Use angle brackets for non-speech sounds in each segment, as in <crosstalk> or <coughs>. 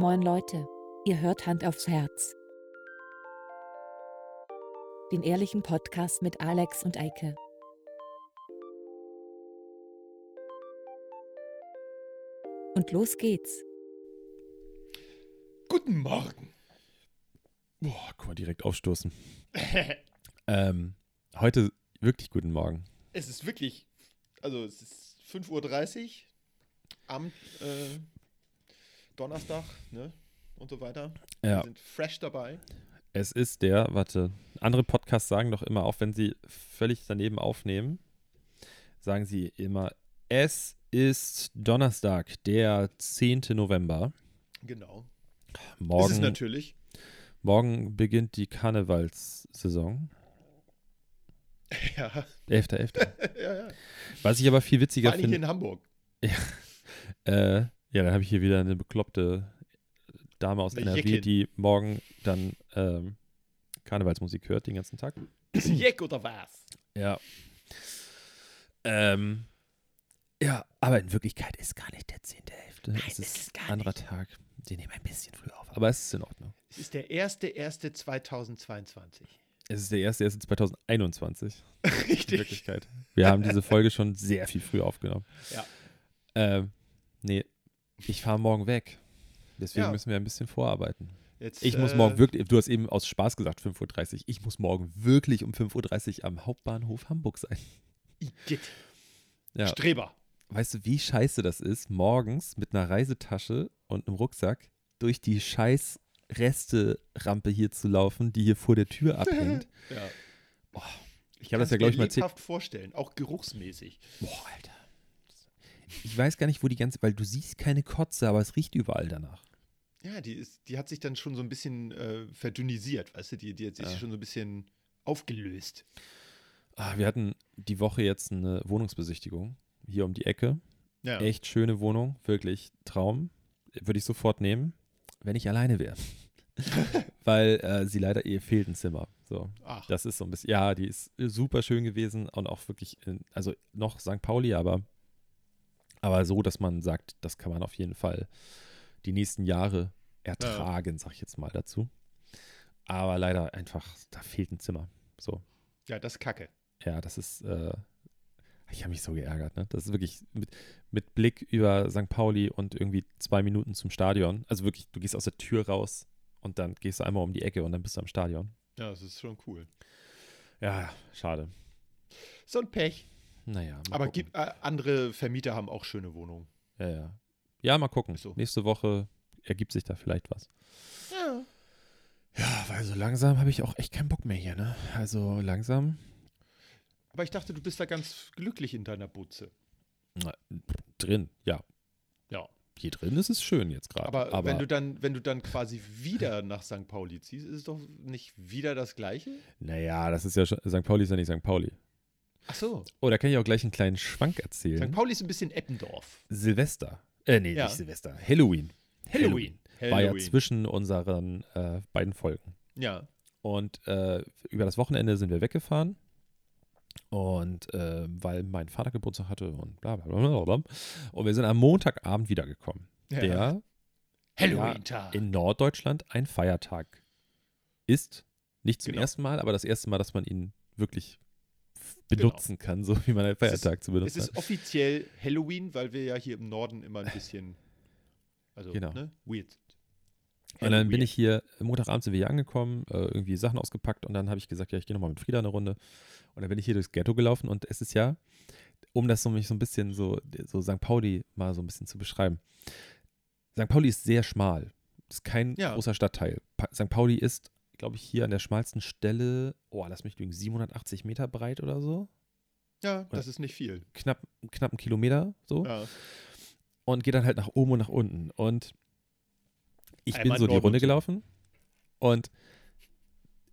Moin Leute, ihr hört Hand aufs Herz. Den ehrlichen Podcast mit Alex und Eike. Und los geht's. Guten Morgen. Boah, guck mal, direkt aufstoßen. <laughs> ähm, heute wirklich guten Morgen. Es ist wirklich, also es ist 5.30 Uhr am äh, Donnerstag, ne? Und so weiter. Ja. Wir sind fresh dabei. Es ist der, warte, andere Podcasts sagen doch immer, auch wenn sie völlig daneben aufnehmen, sagen sie immer, es ist Donnerstag, der 10. November. Genau. Das ist Morgen, natürlich. morgen beginnt die Karnevalssaison. <laughs> Ja, 11.11. <laughs> ja, ja. Was ich aber viel witziger finde, in Hamburg. <laughs> äh, ja, dann habe ich hier wieder eine bekloppte Dame aus Eine NRW, Jeckin. die morgen dann ähm, Karnevalsmusik hört den ganzen Tag. Ist <coughs> Jeck oder was? Ja. Ähm, ja, aber in Wirklichkeit ist gar nicht der 10.11. Nein, Es ist gar ein anderer Tag. Die nehmen ein bisschen früher auf. Aber es ist in Ordnung. Es ist der 1.1.2022. Es ist der erste, erste 2021. <laughs> In Richtig. Wirklichkeit. Wir haben diese Folge schon sehr viel früher aufgenommen. Ja. Ähm, nee, ich fahre morgen weg. Deswegen Ja. müssen wir ein bisschen vorarbeiten. Jetzt, Ich muss äh, morgen wirklich, du hast eben aus Spaß gesagt 5.30 Uhr. Ich muss morgen wirklich um 5.30 Uhr am Hauptbahnhof Hamburg sein. Igitt. Ja. Streber. Weißt du, wie scheiße das ist, morgens mit einer Reisetasche und einem Rucksack durch die scheiß Reste-Rampe hier zu laufen, die hier vor der Tür abhängt. <laughs> Ja. Boah, Ich habe das ja, glaube ich, mal erzählt. vorstellen, auch geruchsmäßig. Boah, Alter. Ich weiß gar nicht, wo die ganze, weil du siehst keine Kotze, aber es riecht überall danach. Ja, die, ist, die hat sich dann schon so ein bisschen äh, verdünnisiert, weißt du, die, die hat sich Ja. schon so ein bisschen aufgelöst. Ah, wir hatten die Woche jetzt eine Wohnungsbesichtigung hier um die Ecke. Ja. Echt schöne Wohnung, wirklich Traum. Würde ich sofort nehmen, wenn ich alleine wäre. <laughs> weil äh, sie leider, ihr fehlt ein Zimmer. So. Ach, Das ist so ein bisschen, ja, die ist super schön gewesen und auch wirklich, in, also noch St. Pauli, aber, aber so, dass man sagt, das kann man auf jeden Fall die nächsten Jahre ertragen, sag ich jetzt mal dazu. Aber leider einfach, da fehlt ein Zimmer. So, ja, das ist kacke. ja, das ist, äh, ich habe mich so geärgert, ne? Das ist wirklich mit, mit Blick über St. Pauli und irgendwie zwei Minuten zum Stadion. Also wirklich, du gehst aus der Tür raus und dann gehst du einmal um die Ecke und dann bist du am Stadion. Ja, das ist schon cool. Ja, schade. So ein Pech. Naja, Aber gibt, äh, andere Vermieter haben auch schöne Wohnungen. Ja, ja. Ja, mal gucken. So. Nächste Woche ergibt sich da vielleicht was. Ja. Ja, weil so langsam habe ich auch echt keinen Bock mehr hier, ne? Also langsam. Aber ich dachte, du bist da ganz glücklich in deiner Butze. Na, drin, ja. Ja. Hier drin ist es schön jetzt gerade. Aber, wenn du dann, wenn du dann quasi wieder nach St. Pauli ziehst, ist es doch nicht wieder das Gleiche? naja, das ist ja schon, St. Pauli ist ja nicht St. Pauli. Ach so. Oh, da kann ich auch gleich einen kleinen Schwank erzählen. St. Pauli ist ein bisschen Eppendorf. Silvester. Äh, nee, Ja. nicht Silvester. Halloween. Halloween. War ja zwischen unseren äh, beiden Folgen. Ja. Und äh, über das Wochenende sind wir weggefahren. Und äh, weil mein Vater Geburtstag hatte und bla bla bla bla. Und wir sind am Montagabend wiedergekommen. ja. Der Halloween-Tag. in Norddeutschland ein Feiertag ist. Nicht zum Genau. ersten Mal, aber das erste Mal, dass man ihn wirklich benutzen kann, so wie man einen Genau. Es ist- Feiertag zu Es benutzen ist hat. offiziell Halloween, weil wir ja hier im Norden immer ein bisschen, also, Genau. ne, weird. sind. Und dann bin Halloween. ich hier, Montagabend sind wir hier angekommen, äh, irgendwie Sachen ausgepackt und dann habe ich gesagt, ja, ich gehe nochmal mit Frieda eine Runde. Und dann bin ich hier durchs Ghetto gelaufen und es ist ja, um das so mich so ein bisschen so, so St. Pauli mal so ein bisschen zu beschreiben. St. Pauli ist sehr schmal. Ist kein Ja. großer Stadtteil. Pa St. Pauli ist, glaube ich, hier an der schmalsten Stelle, oh, lass mich lügen, 780 Meter breit oder so. Ja, das ist nicht viel. Knapp, knapp einen Kilometer so. Ja. und geht dann halt nach oben und nach unten. Und ich Einmal bin so die Runde gelaufen und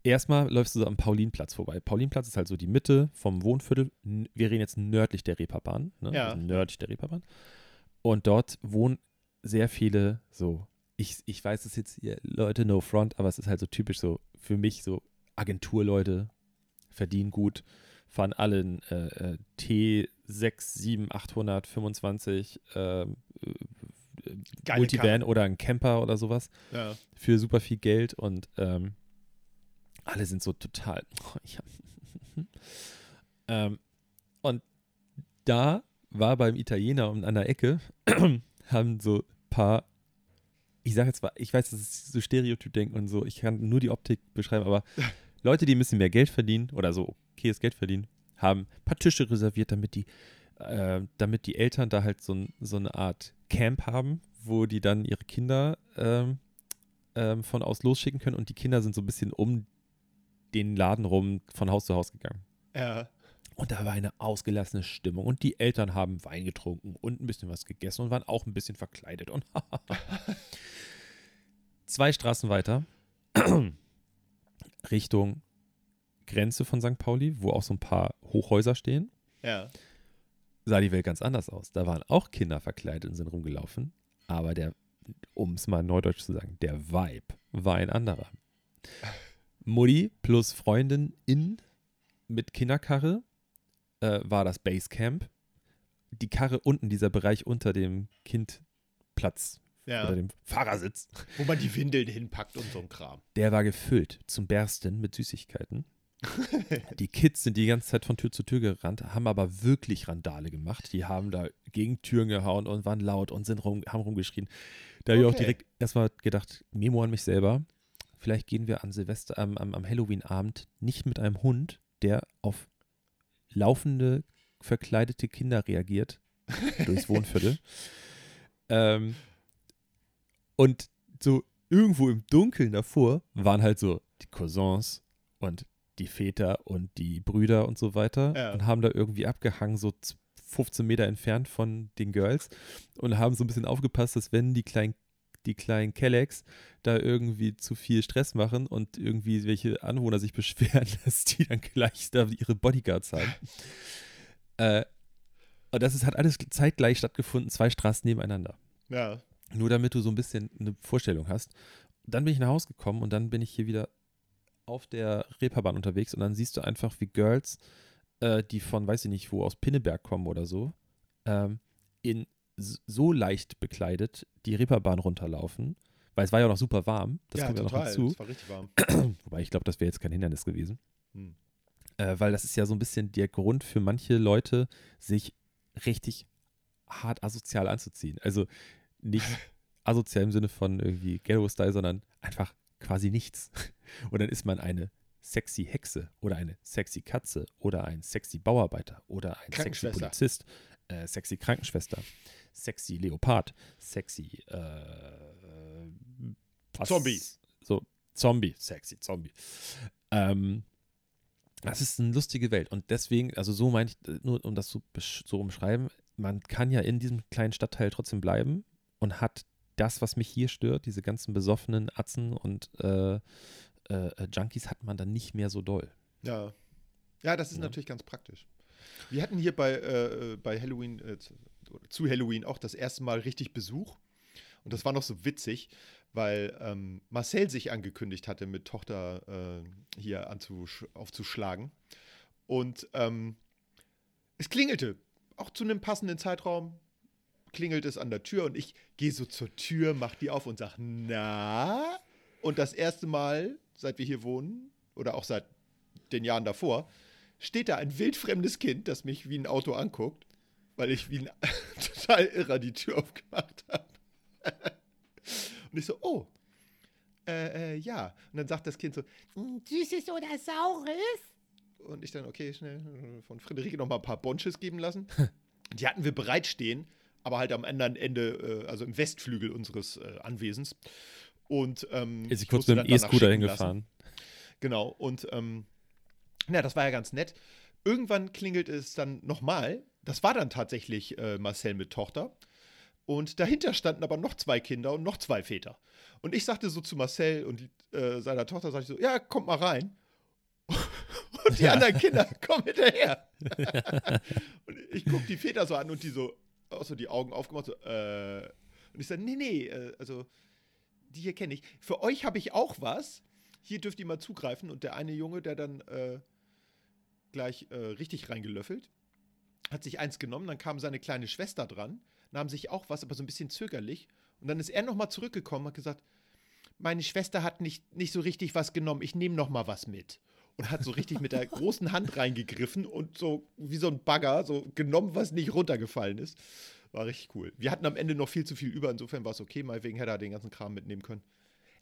erstmal läufst du so am Paulinplatz vorbei. Paulinplatz ist halt so die Mitte vom Wohnviertel. Wir reden jetzt nördlich der Reeperbahn. Ne? Ja. Also nördlich der Reeperbahn. Und dort wohnen sehr viele so, ich, ich weiß es jetzt hier, Leute, no front, aber es ist halt so typisch so für mich so Agenturleute, verdienen gut, fahren alle ein äh, äh, T6, 7, 800, 25, ähm, äh, Geile Multivan oder ein Camper oder sowas Ja. für super viel Geld und ähm, alle sind so total. Oh, <laughs> ja. <laughs> ähm, und da war beim Italiener und an der Ecke <clears throat> haben so ein paar, ich sage jetzt mal, ich weiß, das ist so Stereotyp-Denken und so, ich kann nur die Optik beschreiben, aber <laughs> Leute, die ein bisschen mehr Geld verdienen oder so okayes Geld verdienen, haben ein paar Tische reserviert, damit die, äh, damit die Eltern da halt so, ein, so eine Art Camp haben, wo die dann ihre Kinder ähm, ähm, von aus losschicken können und die Kinder sind so ein bisschen um den Laden rum von Haus zu Haus gegangen. Ja. Und da war eine ausgelassene Stimmung und die Eltern haben Wein getrunken und ein bisschen was gegessen und waren auch ein bisschen verkleidet. Und <laughs> zwei Straßen weiter <clears throat> Richtung Grenze von St. Pauli, wo auch so ein paar Hochhäuser stehen, Ja. sah die Welt ganz anders aus. Da waren auch Kinder verkleidet und sind rumgelaufen, aber der, um es mal neudeutsch zu sagen, der Vibe war ein anderer. <laughs> Mutti plus Freundin in mit Kinderkarre äh, war das Basecamp. Die Karre unten, dieser Bereich unter dem Kindplatz Ja. oder dem Fahrersitz, Wo man die Windeln hinpackt und so ein Kram. der war gefüllt zum Bersten mit Süßigkeiten. <laughs> Die Kids sind die ganze Zeit von Tür zu Tür gerannt, haben aber wirklich Randale gemacht. Die haben da gegen Türen gehauen und waren laut und sind rum, haben rumgeschrien. Da habe ich auch Okay. direkt erstmal gedacht, Memo an mich selber. Vielleicht gehen wir an Silvester, am, am, am Halloween-Abend nicht mit einem Hund, der auf laufende, verkleidete Kinder reagiert, <laughs> durchs Wohnviertel. ähm, und so irgendwo im Dunkeln davor waren halt so die Cousins und die Väter und die Brüder und so weiter Ja. und haben da irgendwie abgehangen, so z- 15 Meter entfernt von den Girls und haben so ein bisschen aufgepasst, dass wenn die kleinen die kleinen Kellex da irgendwie zu viel Stress machen und irgendwie welche Anwohner sich <laughs> beschweren, dass die dann gleich da ihre Bodyguards haben. <laughs> äh, und das ist, hat alles zeitgleich stattgefunden, zwei Straßen nebeneinander. Ja. Nur damit du so ein bisschen eine Vorstellung hast. Dann bin ich nach Hause gekommen und dann bin ich hier wieder auf der Reeperbahn unterwegs und dann siehst du einfach, wie Girls, äh, die von, weiß ich nicht, wo aus Pinneberg kommen oder so, ähm, in so leicht bekleidet die Reeperbahn runterlaufen, weil es war ja auch noch super warm, das ja, kommt ja noch total. hinzu. Es war richtig warm. <clears throat> Wobei ich glaube, das wäre jetzt kein Hindernis gewesen. Hm. Äh, weil das ist ja so ein bisschen der Grund für manche Leute, sich richtig hart asozial anzuziehen. Also nicht <laughs> asozial im Sinne von irgendwie Ghetto-Style, sondern einfach quasi nichts. <laughs> Und dann ist man eine sexy Hexe oder eine sexy Katze oder ein sexy Bauarbeiter oder ein sexy. Polizist, äh, sexy Krankenschwester, sexy Leopard, sexy äh, was- Zombie. So, Zombie, sexy Zombie. Ähm, das ist eine lustige Welt. Und deswegen, also so meine ich, äh, nur um das so, so umschreiben, man kann ja in diesem kleinen Stadtteil trotzdem bleiben und hat das, was mich hier stört, diese ganzen besoffenen Atzen und äh, äh, äh, Junkies, hat man dann nicht mehr so doll. Ja. Ja, das ist Ja. natürlich ganz praktisch. Wir hatten hier bei, äh, äh, bei Halloween, äh, zu, Halloween auch das erste Mal richtig Besuch. Und das war noch so witzig, weil ähm, Marcel sich angekündigt hatte, mit Tochter äh, hier aufzuschlagen. Und ähm, es klingelte. Auch zu einem passenden Zeitraum klingelt es an der Tür und ich gehe so zur Tür, mach die auf und sag, na? Und das erste Mal, seit wir hier wohnen, oder auch seit den Jahren davor, steht da ein wildfremdes Kind, das mich wie ein Auto anguckt, weil ich wie ein <laughs> total irrer die Tür aufgemacht habe. <laughs> Und ich so, oh, äh, äh, ja. Und dann sagt das Kind so, "Mm, Süßes oder Saures? und ich dann, okay, schnell von Friederike noch mal ein paar Bonches geben lassen. <laughs> Die hatten wir bereitstehen, aber halt am anderen Ende, äh, also im Westflügel unseres äh, Anwesens. Und ähm, Ist sie ich kurz mit dem E-Scooter schicken lassen. hingefahren. Genau, und ähm, ja, das war ja ganz nett. Irgendwann klingelt es dann nochmal. Das war dann tatsächlich äh, Marcel mit Tochter. Und dahinter standen aber noch zwei Kinder und noch zwei Väter. Und ich sagte so zu Marcel und äh, seiner Tochter, sagte ich so, ja, kommt mal rein. <laughs> Und die Ja. anderen Kinder <laughs> kommen hinterher. <laughs> und ich gucke die Väter so an und die so, auch so die Augen aufgemacht, so, äh. Und ich sage, nee, nee, äh, also die hier kenne ich. Für euch habe ich auch was. Hier dürft ihr mal zugreifen. Und der eine Junge, der dann äh, gleich äh, richtig reingelöffelt, hat sich eins genommen. Dann kam seine kleine Schwester dran, nahm sich auch was, aber so ein bisschen zögerlich. Und dann ist er nochmal zurückgekommen und hat gesagt, meine Schwester hat nicht, nicht so richtig was genommen, ich nehme nochmal was mit. Und hat so richtig mit der <laughs> großen Hand reingegriffen und so wie so ein Bagger so genommen, was nicht runtergefallen ist. War richtig cool. Wir hatten am Ende noch viel zu viel über, insofern war es okay, meinetwegen hätte er den ganzen Kram mitnehmen können.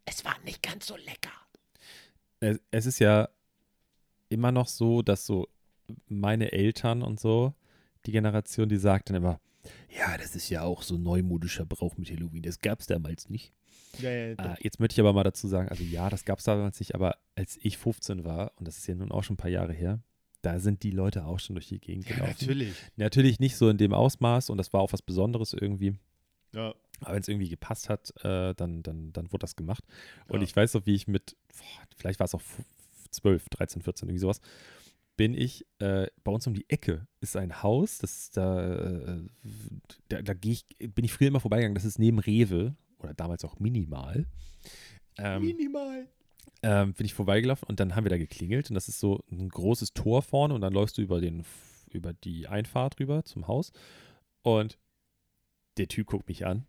Es war nicht ganz so lecker. Es, es ist ja immer noch so, dass so meine Eltern und so, die Generation, die sagt dann immer, ja, das ist ja auch so neumodischer Brauch mit Halloween. Das gab es damals nicht. Ja, ja, Äh, jetzt möchte ich aber mal dazu sagen, also ja, das gab es damals nicht, aber als ich 15 war, und das ist ja nun auch schon ein paar Jahre her, da sind die Leute auch schon durch die Gegend ja, gelaufen. natürlich. Natürlich nicht so in dem Ausmaß und das war auch was Besonderes irgendwie. Ja. Aber wenn es irgendwie gepasst hat, äh, dann, dann, dann wurde das gemacht. Und ich weiß noch, wie ich mit, boah, vielleicht war es auch 12, 13, 14, irgendwie sowas, bin ich, äh, bei uns um die Ecke ist ein Haus, das ist da, äh, da, da gehe ich, bin ich früher immer vorbeigegangen, das ist neben Rewe oder damals auch Minimal. Ähm, Minimal. ähm, bin ich vorbeigelaufen und dann haben wir da geklingelt und das ist so ein großes Tor vorne und dann läufst du über den über die Einfahrt rüber zum Haus und der Typ guckt mich an.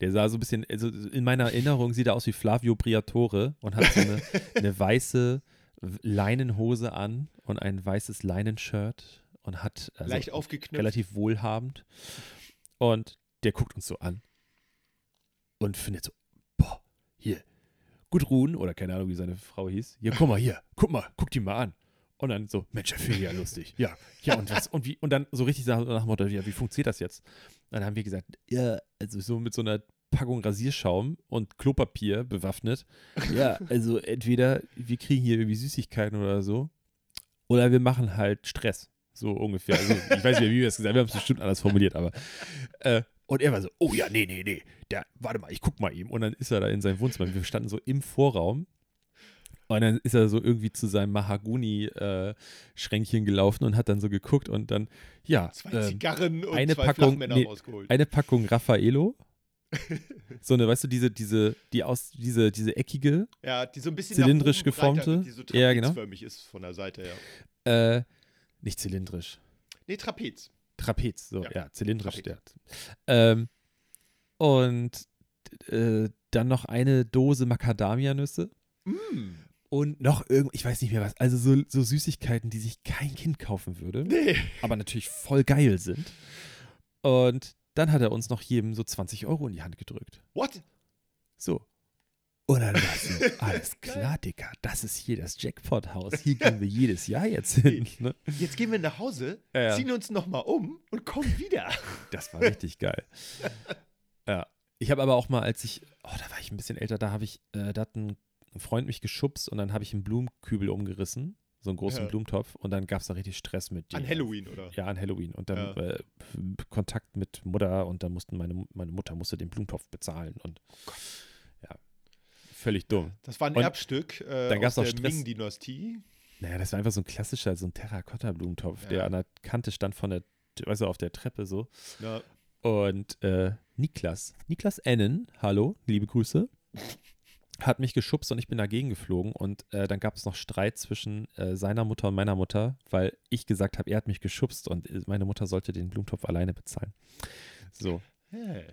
Der sah so ein bisschen, also in meiner Erinnerung sieht er aus wie Flavio Briatore und hat so eine, <laughs> eine weiße Leinenhose an und ein weißes Leinenshirt und hat also Leicht aufgeknöpft. relativ wohlhabend. Und der guckt uns so an und findet so, boah, hier, Gudrun, oder keine Ahnung, wie seine Frau hieß, hier, guck mal hier, guck mal, guck die mal an. Und dann so, Mensch, der Phil, ja, lustig. Ja, ja, und was, und wie, und dann so richtig nach dem Motto, ja, wie funktioniert das jetzt? Dann haben wir gesagt, ja, also so mit so einer Packung Rasierschaum und Klopapier bewaffnet. Ja, also entweder wir kriegen hier irgendwie Süßigkeiten oder so, oder wir machen halt Stress. So ungefähr. Also, ich weiß nicht, wie wir es gesagt haben, wir haben es bestimmt anders formuliert, aber. Äh, und er war so, oh ja, nee, nee, nee. Der, warte mal, ich guck mal ihm. Und dann ist er da in seinem Wohnzimmer. Wir standen so im Vorraum. Und dann ist er so irgendwie zu seinem Mahagoni-Schränkchen gelaufen und hat dann so geguckt und dann, ja, Zwei ähm, Zigarren und eine zwei Packung- nee, rausgeholt. eine Packung Raffaello. <laughs> so eine, weißt du, diese, diese, die aus, diese, diese eckige, ja, die so ein bisschen zylindrisch geformte. Die so Ja, genau. ist von der Seite, ja. äh, nicht zylindrisch. Nee, Trapez. Trapez, so, Ja, ja, zylindrisch. Trapez. Der. Ähm, und äh, dann noch eine Dose Macadamia-Nüsse Mm. und noch irgend, ich weiß nicht mehr was, also so, so Süßigkeiten, die sich kein Kind kaufen würde, Nee. aber natürlich voll geil sind. Und dann hat er uns noch jedem so 20 Euro in die Hand gedrückt. What? So. Und dann war so, alles klar, Dicker, das ist hier das Jackpot-Haus. Hier gehen wir jedes Jahr jetzt hin. Ne? Jetzt gehen wir nach Hause, Ja, ziehen uns nochmal um und kommen wieder. <laughs> Das war richtig geil. <laughs> Ja. Ich habe aber auch mal, als ich, oh, da war ich ein bisschen älter, da habe ich, äh, da hat ein Freund mich geschubst und dann habe ich einen Blumenkübel umgerissen, so einen großen Ja. Blumentopf und dann gab es da richtig Stress mit An den- Halloween, oder? Ja, an Halloween. Und dann Ja. äh, Kontakt mit Mutter und dann mussten meine, meine Mutter musste den Blumentopf bezahlen und ja, völlig dumm. Das war ein Und Erbstück äh, dann gab's aus auch der. Ming-Dynastie. Naja, das war einfach so ein klassischer, so ein Terrakotta-Blumentopf, Ja. der an der Kante stand von der, weißt du, auf der Treppe so. Ja. Und äh, Niklas, Niklas Ennen, hallo, liebe Grüße, hat mich geschubst und ich bin dagegen geflogen. Und äh, dann gab es noch Streit zwischen äh, seiner Mutter und meiner Mutter, weil ich gesagt habe, er hat mich geschubst und äh, meine Mutter sollte den Blumentopf alleine bezahlen. So, Hey.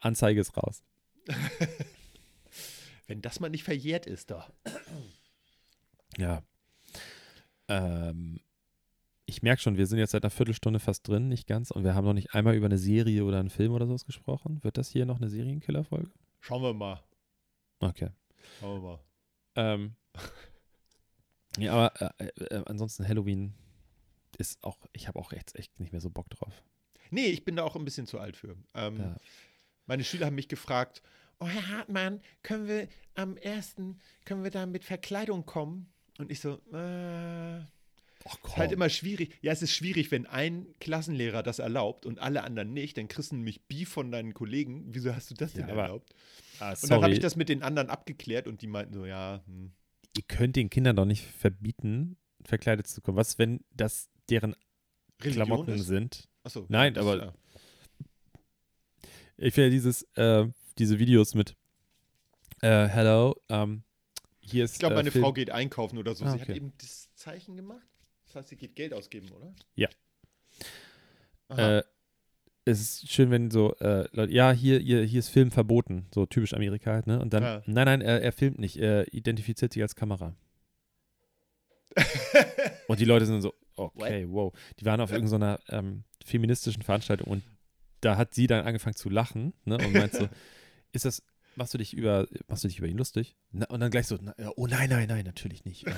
Anzeige ist raus. <laughs> Wenn das mal nicht verjährt ist, doch. <clears throat> Ja. Ähm, ich merke schon, wir sind jetzt seit einer Viertelstunde fast drin, nicht ganz, und wir haben noch nicht einmal über eine Serie oder einen Film oder sowas gesprochen. Wird das hier noch eine Serienkiller-Folge? Schauen wir mal. Okay. Mal. Ähm, <laughs> ja, aber äh, äh, ansonsten Halloween ist auch, ich habe auch jetzt echt nicht mehr so Bock drauf. Nee, ich bin da auch ein bisschen zu alt für. Ähm, Ja. Meine Schüler haben mich gefragt, oh Herr Hartmann, können wir am ersten, können wir da mit Verkleidung kommen? Und ich so, äh, Ach ist halt immer schwierig. Ja, es ist schwierig, wenn ein Klassenlehrer das erlaubt und alle anderen nicht, dann kriegst du nämlich Beef von deinen Kollegen. Wieso hast du das Ja, denn aber- erlaubt? ah, Und dann habe ich das mit den anderen abgeklärt und die meinten so, ja, hm. ihr könnt den Kindern doch nicht verbieten, verkleidet zu kommen. Was, wenn das deren Religion Klamotten ist? sind? Achso, Nein, das- aber- ja. Ich finde dieses, äh, diese Videos mit äh, Hello, ähm, hier ist Ich glaube, äh, meine Film- Frau geht einkaufen oder so. Ah, Sie hat okay. eben das Zeichen gemacht. Geht Geld ausgeben, oder? Ja. Aha. Äh, es ist schön, wenn so, äh, Leute, ja, hier, hier, hier ist Film verboten, so typisch Amerika halt, ne? Und dann, Ja. nein, nein, er, er filmt nicht, er identifiziert sich als Kamera. <laughs> Und die Leute sind so, okay, wow. Die waren auf irgendeiner ähm, feministischen Veranstaltung und da hat sie dann angefangen zu lachen, ne? Und meint so, <laughs> ist das, machst du dich über, machst du dich über ihn lustig? Na, und dann gleich so, na, oh nein, nein, nein, natürlich nicht. Ähm,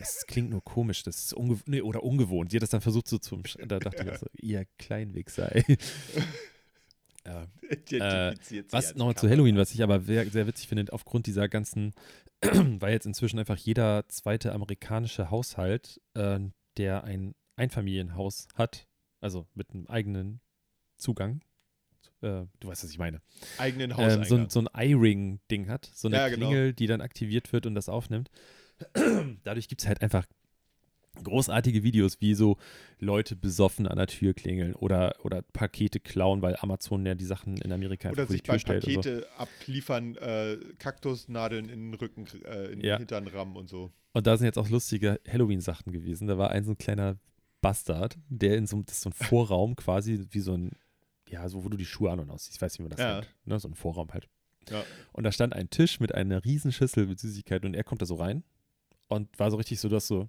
es klingt nur komisch, das ist ungew nee, oder ungewohnt. Sie hat das dann versucht so zu, umsch- da dachte ich so, <laughs> ihr Kleinwichser, <laughs> ey. ja. Äh, Was nochmal zu. Halloween, was ich aber sehr, sehr witzig finde, aufgrund dieser ganzen, <clears throat> weil jetzt inzwischen einfach jeder zweite amerikanische Haushalt, äh, der ein Einfamilienhaus hat, also mit einem eigenen Zugang, äh, du weißt, was ich meine, Eigenen ähm, Hauseingang. so, ein- so ein iRing-Ding hat, so eine Ja, genau. Klingel, die dann aktiviert wird und das aufnimmt. <clears throat> Dadurch gibt es halt einfach großartige Videos, wie so Leute besoffen an der Tür klingeln oder, oder Pakete klauen, weil Amazon ja die Sachen in Amerika Oder sich bei und so. Pakete abliefern, äh, Kaktusnadeln in den Rücken, äh, in Ja. den Hintern rammen und so. Und da sind jetzt auch lustige Halloween-Sachen gewesen. Da war ein so ein kleiner Bastard, der in so, einem- das ist so ein <laughs> Vorraum quasi, wie so ein, ja, so wo du die Schuhe an und ausziehst. Ich weiß nicht, wie man das Ja. nennt. Ne? So ein Vorraum halt. Ja. Und da stand ein Tisch mit einer riesen Schüssel mit Süßigkeiten und er kommt da so rein und war so richtig so, dass so,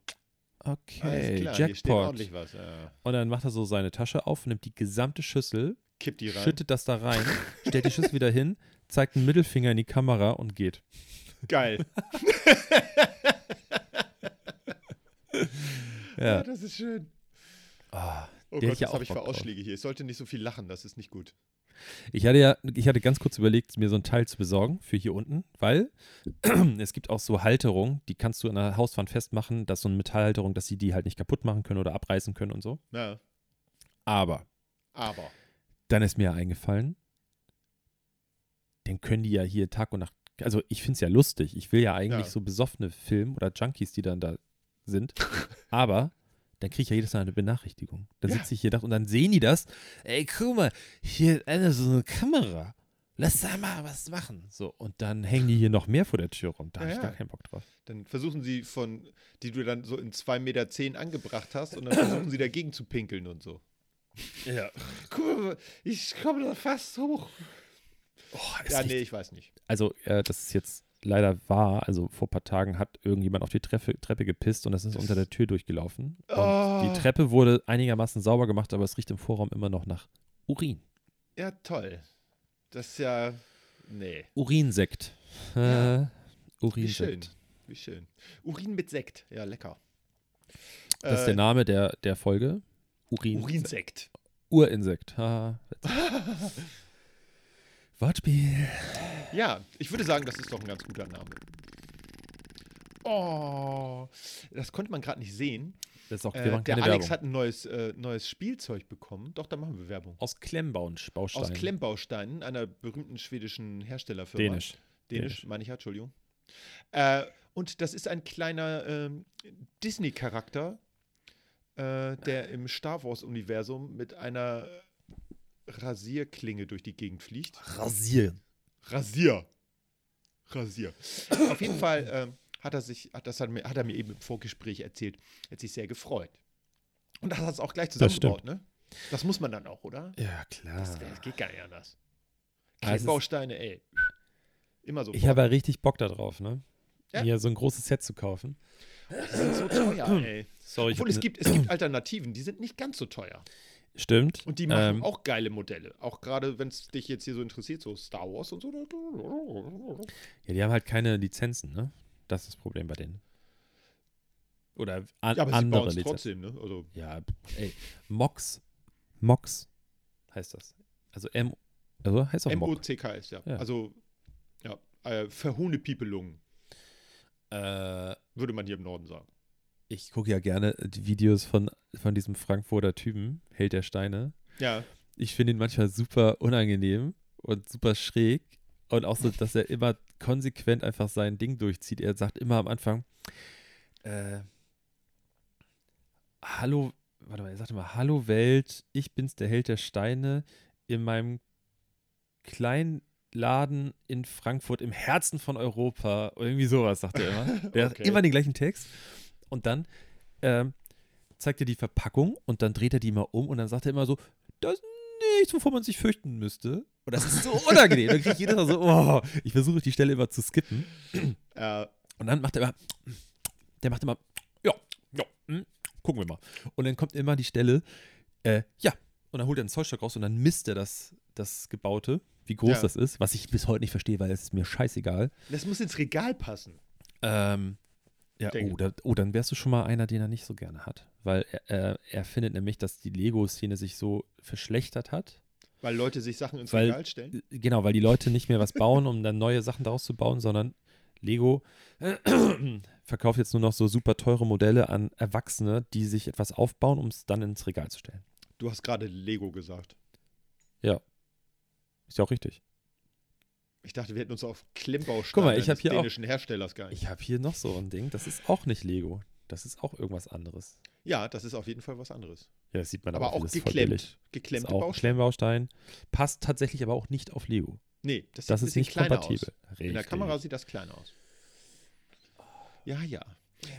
okay, klar, Jackpot. ordentlich was. Ja. Und dann macht er so seine Tasche auf, nimmt die gesamte Schüssel, Kippt die rein. schüttet das da rein, <laughs> stellt die Schüssel wieder hin, zeigt einen Mittelfinger in die Kamera und geht. Geil. <laughs> <laughs> Ja. ja, das ist schön. Ah, Oh Der Gott, auch habe ich für. Ausschläge hier? Ich sollte nicht so viel lachen, das ist nicht gut. Ich hatte ja, ich hatte ganz kurz überlegt, mir so ein Teil zu besorgen für hier unten, weil <clears throat> es gibt auch so Halterungen, die kannst du an der Hauswand festmachen, dass so eine Metallhalterung, dass sie die halt nicht kaputt machen können oder abreißen können und so. Ja, Aber aber. dann ist mir eingefallen, dann können die ja hier Tag und Nacht, also ich finde es ja lustig, ich will ja eigentlich Ja. so besoffene Filme oder Junkies, die dann da sind, <laughs> aber dann kriege ich ja jedes Mal eine Benachrichtigung. Dann Ja. sitze ich hier da und dann sehen die das. Ey, guck mal, hier ist eine, so eine Kamera. Lass da mal was machen. So, und dann hängen die hier noch mehr vor der Tür rum. Da Ja, habe ich ja. gar keinen Bock drauf. Dann versuchen sie von, die du dann so in 2,10 Meter zehn angebracht hast und dann versuchen sie dagegen zu pinkeln und so. Ja. Guck mal, ich komme da fast hoch. Oh, Ja, nee, ich weiß nicht. Also, äh, das ist jetzt leider wahr. Also, vor ein paar Tagen hat irgendjemand auf die Treppe, Treppe gepisst und das ist unter der Tür durchgelaufen. Und Oh. die Treppe wurde einigermaßen sauber gemacht, aber es riecht im Vorraum immer noch nach Urin. Ja, toll. Das ist ja. Nee. Urinsekt. Äh, Ja. Wie schön. Urinsekt. Wie schön. Urin mit Sekt. Ja, lecker. Das ist Äh, der Name der, der Folge. Urin. Urinsekt. Urinsekt. Ha, witzig. <laughs> Wortspiel. Ja, ich würde sagen, das ist doch ein ganz guter Name. Oh, das konnte man gerade nicht sehen. Das ist auch, wir Äh, der Alex Werbung. hat ein neues, äh, neues Spielzeug bekommen. Doch, da machen wir Werbung. Aus Klemmbausteinen. Aus Klemmbausteinen, einer berühmten schwedischen Herstellerfirma. Dänisch. Dänisch, Dänisch. meine ich ja, Entschuldigung. Äh, und das ist ein kleiner ähm, Disney-Charakter, äh, der im Star Wars-Universum mit einer Rasierklinge durch die Gegend fliegt. Rasieren. Rasier. Rasier. Auf jeden Fall ähm, hat er sich, hat, das hat, mir, hat er mir eben im Vorgespräch erzählt, er hat sich sehr gefreut. Und das hat es auch gleich Das zusammengebaut, ne? Das muss man dann auch, oder? Ja, klar. Das, das geht gar nicht anders. Klemmbausteine, ey. Immer so. Ich habe ja richtig Bock darauf, ne? Ja. Mir so ein großes Set zu kaufen. Die sind so teuer, <clears throat> ey. Sorry, Obwohl es ne- gibt, es gibt Alternativen, die sind nicht ganz so teuer. Stimmt. Und die machen ähm, auch geile Modelle. Auch gerade, wenn es dich jetzt hier so interessiert, so Star Wars und so. Ja, die haben halt keine Lizenzen, ne? Das ist das Problem bei denen. Oder an, Ja, aber sie andere bauen es Lizenzen. trotzdem, ne? Also, Ja, ey. Mox. Mox heißt das. Also M. Also heißt auch Mox. M-O-C-K-S, ja. Ja. Also, ja, äh, Verhohnepiepelungen, Äh, würde man hier im Norden sagen. ich gucke ja gerne die Videos von, von diesem Frankfurter Typen, Held der Steine. Ja, Ich finde ihn manchmal super unangenehm und super schräg. Und auch so, dass er immer konsequent einfach sein Ding durchzieht. Er sagt immer am Anfang, äh, Hallo, warte mal, er sagt immer, Hallo Welt, ich bin's, der Held der Steine, in meinem kleinen Laden in Frankfurt, im Herzen von Europa. Irgendwie sowas, sagt er immer. <laughs> Hat Okay. immer den gleichen Text. Und dann ähm, zeigt er die Verpackung und dann dreht er die mal um und dann sagt er immer so, da sind nichts, wovor man sich fürchten müsste. Und das ist so <laughs> unangenehm. Dann kriege ich jedes Mal so, oh, ich versuche die Stelle immer zu skippen. Äh, Und dann macht er immer, der macht immer, ja, ja, hm, gucken wir mal. Und dann kommt immer die Stelle, äh, ja. Und dann holt er einen Zollstock raus und dann misst er das, das Gebaute, wie groß Ja. das ist, was ich bis heute nicht verstehe, weil es ist mir scheißegal. das muss ins Regal passen. Ähm, ja, oh, da, oh, dann wärst du schon mal einer, den er nicht so gerne hat. Weil er, er, findet nämlich, dass die Lego-Szene sich so verschlechtert hat. Weil Leute sich Sachen ins Weil- Regal stellen. Genau, weil die Leute nicht mehr was bauen, um dann neue Sachen daraus zu bauen, sondern Lego <clears throat> verkauft jetzt nur noch so super teure Modelle an Erwachsene, die sich etwas aufbauen, um es dann ins Regal zu stellen. Du hast gerade Lego gesagt. Ist ja auch richtig. Ich dachte, wir hätten uns auf Klemmbausteine Guck mal, ich hab des hier auch- dänischen Herstellers geeinigt. Ich habe hier noch so ein Ding, das ist auch nicht Lego. Das ist auch irgendwas anderes. Ja, das ist auf jeden Fall was anderes. Ja, das sieht man Aber aber, auch geklemmt. billig. Ist Geklemmte auch Bausteine. Klemmbaustein. Passt tatsächlich aber auch nicht auf Lego. Nee, das, Das ist nicht kompatibel. In der Kamera sieht das klein aus. Ja, ja.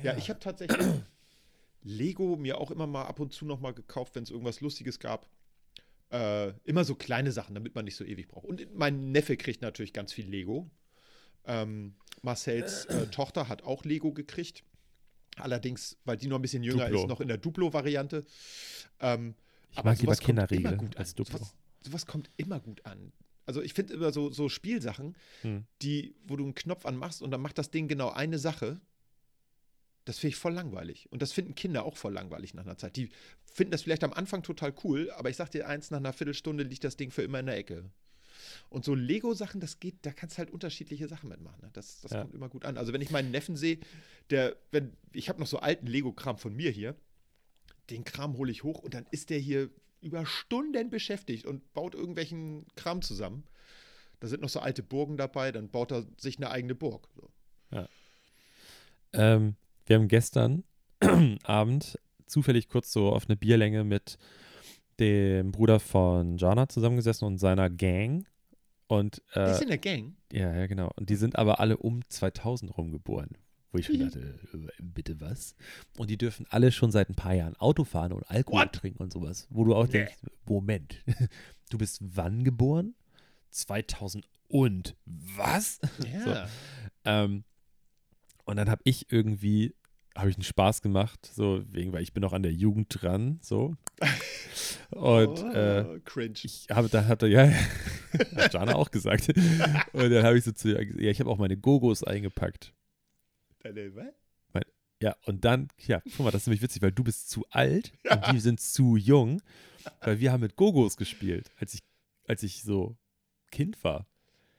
Ja, ich habe tatsächlich <coughs> Lego mir auch immer mal ab und zu noch mal gekauft, wenn es irgendwas Lustiges gab. Äh, immer so kleine Sachen, damit man nicht so ewig braucht. Und mein Neffe kriegt natürlich ganz viel Lego. Ähm, Marcells äh, Tochter hat auch Lego gekriegt. Allerdings, weil die noch ein bisschen jünger Duplo. ist, noch in der Duplo-Variante. Ähm, Ich aber mag lieber Kinderriegel gut als. Duplo. Sowas, sowas kommt immer gut an. Also ich finde immer so, so Spielsachen, Hm. die, wo du einen Knopf anmachst und dann macht das Ding genau eine Sache. Das finde ich voll langweilig. Und das finden Kinder auch voll langweilig nach einer Zeit. Die finden das vielleicht am Anfang total cool, aber ich sag dir eins, nach einer Viertelstunde liegt das Ding für immer in der Ecke. Und so Lego-Sachen, das geht, da kannst du halt unterschiedliche Sachen mitmachen. Ne? Das, das Ja. kommt immer gut an. Also wenn ich meinen Neffen sehe, der, wenn, ich habe noch so alten Lego-Kram von mir hier, den Kram hole ich hoch und dann ist der hier über Stunden beschäftigt und baut irgendwelchen Kram zusammen. Da sind noch so alte Burgen dabei, dann baut er sich eine eigene Burg. So. Ähm, wir haben gestern <clears throat> Abend zufällig kurz so auf eine Bierlänge mit dem Bruder von Jana zusammengesessen und seiner Gang. Und äh, ist in der Gang. ja, ja, genau. Und die sind aber alle um 2000 rumgeboren. Wo ich schon Mhm. dachte, äh, bitte was? Und die dürfen alle schon seit ein paar Jahren Auto fahren und Alkohol What? trinken und sowas. Wo du auch Nee. denkst, Moment, <laughs> du bist wann geboren? 2000 und was? <laughs> Ja. Ähm, und dann habe ich irgendwie, habe ich einen Spaß gemacht, so wegen, weil ich bin noch an der Jugend dran, so. <laughs> Und oh, äh, cringe. ich habe, da hat er, ja, <laughs> hat Jana auch gesagt. Und dann habe ich so zu ihr gesagt, ja, ich habe auch meine Gogos eingepackt. Deine, was? Ja, und dann, ja, guck mal, das ist nämlich witzig, weil du bist zu alt und die sind zu jung, weil wir haben mit Gogos gespielt, als ich, als ich so Kind war.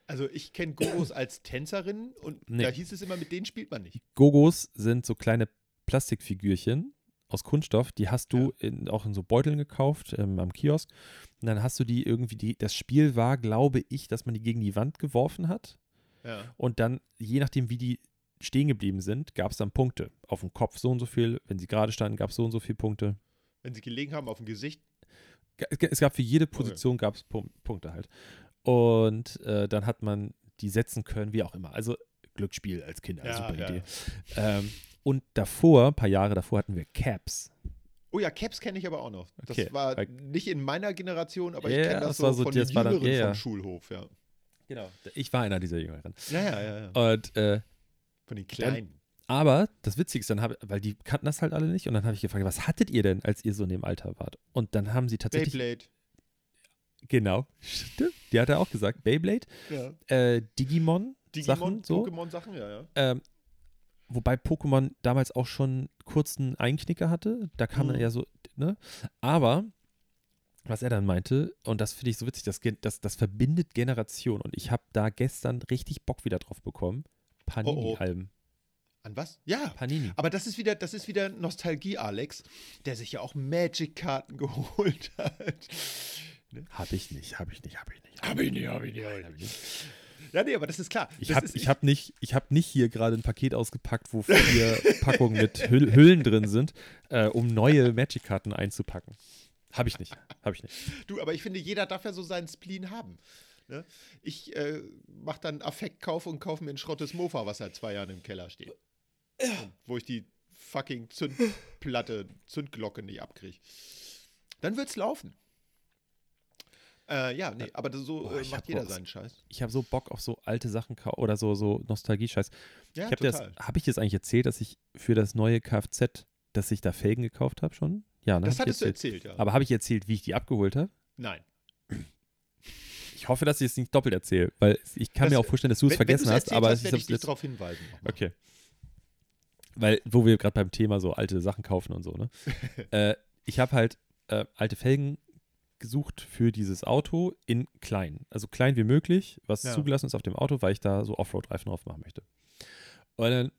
Also ich kenne Gogos als Tänzerin und Nee. da hieß es immer, mit denen spielt man nicht. Gogos sind so kleine Plastikfigürchen aus Kunststoff, die hast du in, auch in so Beuteln gekauft ähm, am Kiosk. Und dann hast du die irgendwie, die, das Spiel war, glaube ich, dass man die gegen die Wand geworfen hat. Ja. Und dann, je nachdem, wie die stehen geblieben sind, gab es dann Punkte. Auf dem Kopf so und so viel, wenn sie gerade standen, gab es so und so viele Punkte. Wenn sie gelegen haben auf dem Gesicht. Es gab für jede Position gab es Punkte halt. Und äh, dann hat man die setzen können, wie auch immer. Also Glücksspiel als Kind, Ja, super ja. Idee. Ähm, und davor, ein paar Jahre davor, hatten wir Caps. Oh ja, Caps kenne ich aber auch noch. Das Okay, war weil- nicht in meiner Generation, aber ich Ja, kenne das, das so so- von das den war dann- Jüngeren ja, ja. vom Schulhof, ja. Genau. Ich war einer dieser Jüngeren. Ja, ja, ja. ja. Und äh, Von den Kleinen. aber das Witzige ist dann, hab, weil die kannten das halt alle nicht, und dann habe ich gefragt, was hattet ihr denn, als ihr so in dem Alter wart? Und dann haben sie tatsächlich, Beyblade. genau, stimmt, die hat er auch gesagt, Beyblade, Ja. äh, Digimon, Digimon, Sachen, so. Pokémon-Sachen, ja, ja. Ähm, wobei Pokémon damals auch schon kurzen Einknicker hatte. Da kam dann Mhm. eher so, ne? Aber was er dann meinte, und das finde ich so witzig, das, das, das verbindet Generationen. Und ich habe da gestern richtig Bock wieder drauf bekommen. Panini-Alben. An was? Ja. Panini. Aber das ist wieder, das ist wieder Nostalgie, Alex, der sich ja auch Magic-Karten <laughs> geholt hat. Habe ich nicht, habe ich nicht, habe ich nicht. Hab ich nicht, hab ich nicht, hab ich nicht. Ja, nee, aber das ist klar. Ich habe hab nicht, ich hab nicht hier gerade ein Paket ausgepackt, wo vier <laughs> Packungen mit Hüll, Hüllen drin sind, äh, um neue Magic-Karten einzupacken. Habe ich nicht, habe ich nicht. Du, aber ich finde, jeder darf ja so seinen Spleen haben. Ne? Ich äh, mache dann Affektkauf und kaufe mir ein schrottes Mofa, was seit zwei Jahren im Keller steht. Und Wo ich die fucking Zündplatte, Zündglocke nicht abkriege. Dann wird's laufen. Äh, ja, nee, aber das so Boah, äh, ich macht hab jeder seinen Scheiß. Ich habe so Bock auf so alte Sachen oder so, so Nostalgie-Scheiß. Ja, ich habe das, total. habe ich jetzt eigentlich erzählt, dass ich für das neue Kfz, dass ich da Felgen gekauft habe schon? Ja, ne? Das hab ich hattest du erzählt. ja. Aber habe ich erzählt, wie ich die abgeholt habe? Nein. Ich hoffe, dass ich es nicht doppelt erzähle, weil ich kann Das- mir auch vorstellen, dass du es vergessen hast, aber hast, es ist werde ich dich darauf hinweisen. Okay. Weil, wo wir gerade beim Thema so alte Sachen kaufen und so, ne? <laughs> äh, ich habe halt äh, alte Felgen gesucht für dieses Auto in klein. Also klein wie möglich, was Ja. zugelassen ist auf dem Auto, weil ich da so Offroad-Reifen drauf machen möchte. Und dann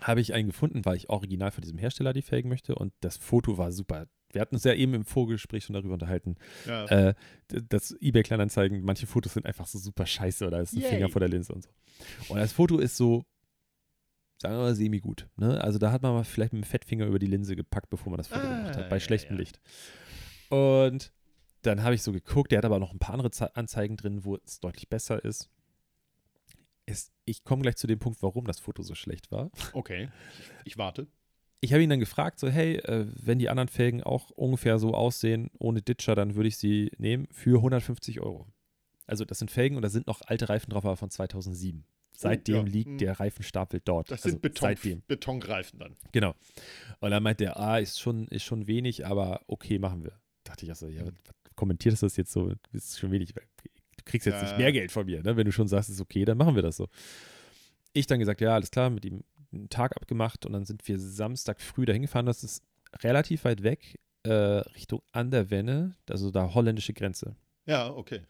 habe ich einen gefunden, weil ich original von diesem Hersteller die Felgen möchte und das Foto war super. Wir hatten uns ja eben im Vorgespräch schon darüber unterhalten, Ja. äh, d- das eBay-Kleinanzeigen, manche Fotos sind einfach so super scheiße oder ist ein Yay. Finger vor der Linse und so. Und das Foto ist so, sagen wir mal, semi-gut. Ne? Also da hat man mal vielleicht mit dem Fettfinger über die Linse gepackt, bevor man das Foto Ah, gemacht hat, bei ja, schlechtem ja. Licht. Und dann habe ich so geguckt, der hat aber noch ein paar andere Ze- Anzeigen drin, wo es deutlich besser ist. Es, ich komme gleich zu dem Punkt, warum das Foto so schlecht war. Okay. Ich warte. Ich habe ihn dann gefragt, so, hey, äh, wenn die anderen Felgen auch ungefähr so aussehen, ohne Ditcher, dann würde ich sie nehmen für 150 Euro. Also das sind Felgen und da sind noch alte Reifen drauf, aber von 2007. Seitdem ja. liegt Hm. der Reifenstapel dort. Das also sind Beton, Seitdem. Betongreifen dann. Genau. Und dann meint der, ah, ist schon, ist schon wenig, aber okay, machen wir. Dachte ich auch so, ja, was, was kommentiert das jetzt so? Ist schon wenig. Du kriegst jetzt Ja, nicht mehr Geld von mir, ne? Wenn du schon sagst, ist okay, dann machen wir das so. Ich dann gesagt, ja, alles klar, mit ihm einen Tag abgemacht und dann sind wir Samstag früh dahin gefahren. Das ist relativ weit weg, äh, Richtung Anderwenne, also da holländische Grenze. Ja, okay.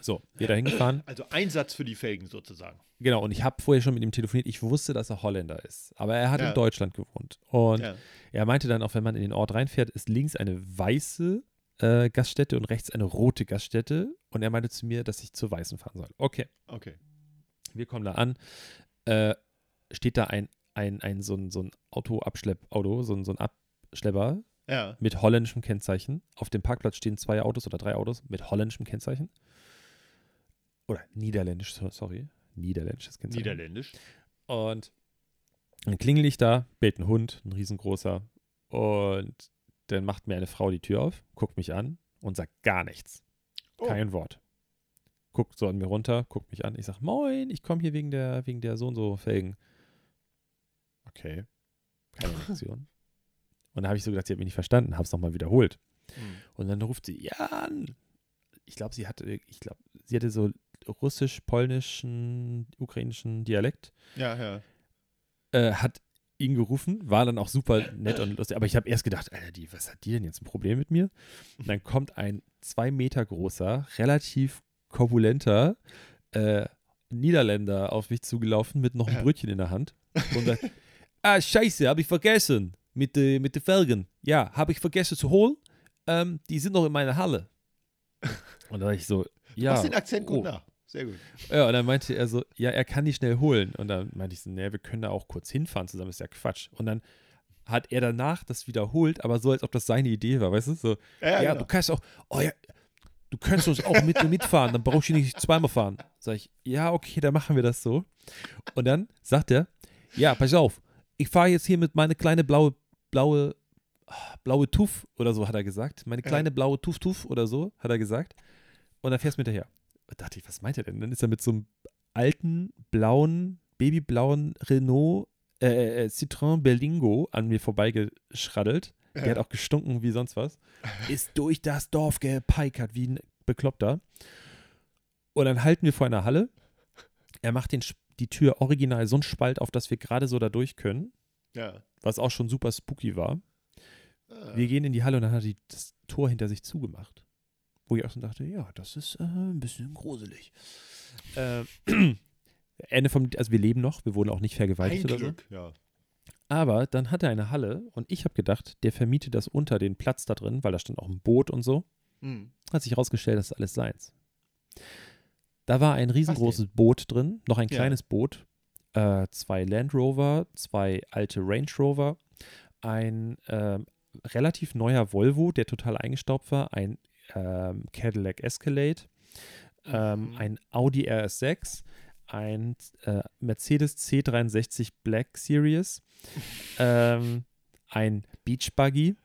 So, wir da hingefahren. <clears throat> Also Einsatz für die Felgen sozusagen. Genau, und ich habe vorher schon mit ihm telefoniert. Ich wusste, dass er Holländer ist. Aber er hat Ja. in Deutschland gewohnt. Und Ja. er meinte dann auch, wenn man in den Ort reinfährt, ist links eine weiße äh, Gaststätte und rechts eine rote Gaststätte. Und er meinte zu mir, dass ich zur weißen fahren soll. Okay, Okay. wir kommen da an. Äh, steht da ein, ein, ein so ein, so ein Auto-Abschleppauto, so ein, so ein Abschlepper Ja. mit holländischem Kennzeichen. Auf dem Parkplatz stehen zwei Autos oder drei Autos mit holländischem Kennzeichen. Oder niederländisch, so- sorry. Niederländisches Kennzeichen. Niederländisch. Und dann klingel ich da, bellt ein Hund, ein riesengroßer. Und dann macht mir eine Frau die Tür auf, guckt mich an und sagt gar nichts. Oh. Kein Wort. Guckt so an mir runter, guckt mich an. Ich sag, moin, ich komme hier wegen der, wegen der so und so Felgen. Okay. Keine <laughs> Reaktion. und dann habe ich so gedacht, sie hat mich nicht verstanden, habe es nochmal wiederholt. Hm. Und dann ruft sie, Jan! Ich glaube, sie hatte, ich glaube, sie hatte so russisch-polnischen, ukrainischen Dialekt, Ja, ja. äh, hat ihn gerufen, war dann auch super nett und lustig. Aber ich habe erst gedacht, Alter, die, was hat die denn jetzt ein Problem mit mir? Und dann kommt ein zwei Meter großer, relativ korpulenter äh, Niederländer auf mich zugelaufen mit noch ein. Brötchen in der Hand und sagt, <laughs> ah, scheiße, habe ich vergessen mit, äh, mit den Felgen. Ja, habe ich vergessen zu holen. Ähm, die sind noch in meiner Halle. <laughs> Und da war ich so, ja. Machst den Akzent gut oh. nach. Sehr gut. Ja, und dann meinte er so, ja, er kann die schnell holen. Und dann meinte ich so, nee, wir können da auch kurz hinfahren zusammen, ist ja Quatsch. Und dann hat er danach das wiederholt, aber so, als ob das seine Idee war, weißt du? So, Ja, ja, genau. du kannst auch, oh ja, du kannst uns auch mit mitfahren, dann brauchst du nicht zweimal fahren. Sag ich, ja, okay, dann machen wir das so. Und dann sagt er, ja, pass auf, ich fahre jetzt hier mit meiner kleine blaue, blaue, blaue Tuff oder so, hat er gesagt. Meine Ja. kleine blaue Tuff Tuff oder so, hat er gesagt. Und dann fährst du mit hinterher. Da dachte ich, was meint er denn? Dann ist er mit so einem alten, blauen, babyblauen Renault äh, äh, Citroën Berlingo an mir vorbeigeschraddelt. Der hat auch gestunken wie sonst was. <laughs> Ist durch das Dorf gepeikert wie ein Bekloppter. Und dann halten wir vor einer Halle. Er macht den, die Tür original so einen Spalt auf, dass wir gerade so da durch können, Ja. was auch schon super spooky war. Ah. Wir gehen in die Halle und dann hat er das Tor hinter sich zugemacht. Wo ich auch so dachte, ja, das ist äh, ein bisschen gruselig. Äh, <clears throat> Ende vom, also wir leben noch, wir wurden auch nicht Ein vergewaltigt oder so. Glück, ja. Aber dann hat er eine Halle und ich habe gedacht, der vermietet das unter den Platz da drin, weil da stand auch ein Boot und so. Hm. Hat sich herausgestellt, das ist alles seins. Da war ein riesengroßes Boot drin, noch ein Ja. kleines Boot, äh, zwei Land Rover, zwei alte Range Rover, ein ähm, relativ neuer Volvo, der total eingestaubt war, ein ähm, Cadillac Escalade, ähm, Mhm. ein Audi RS6, ein äh, Mercedes C63 Black Series, <laughs> ähm, ein Beach Buggy,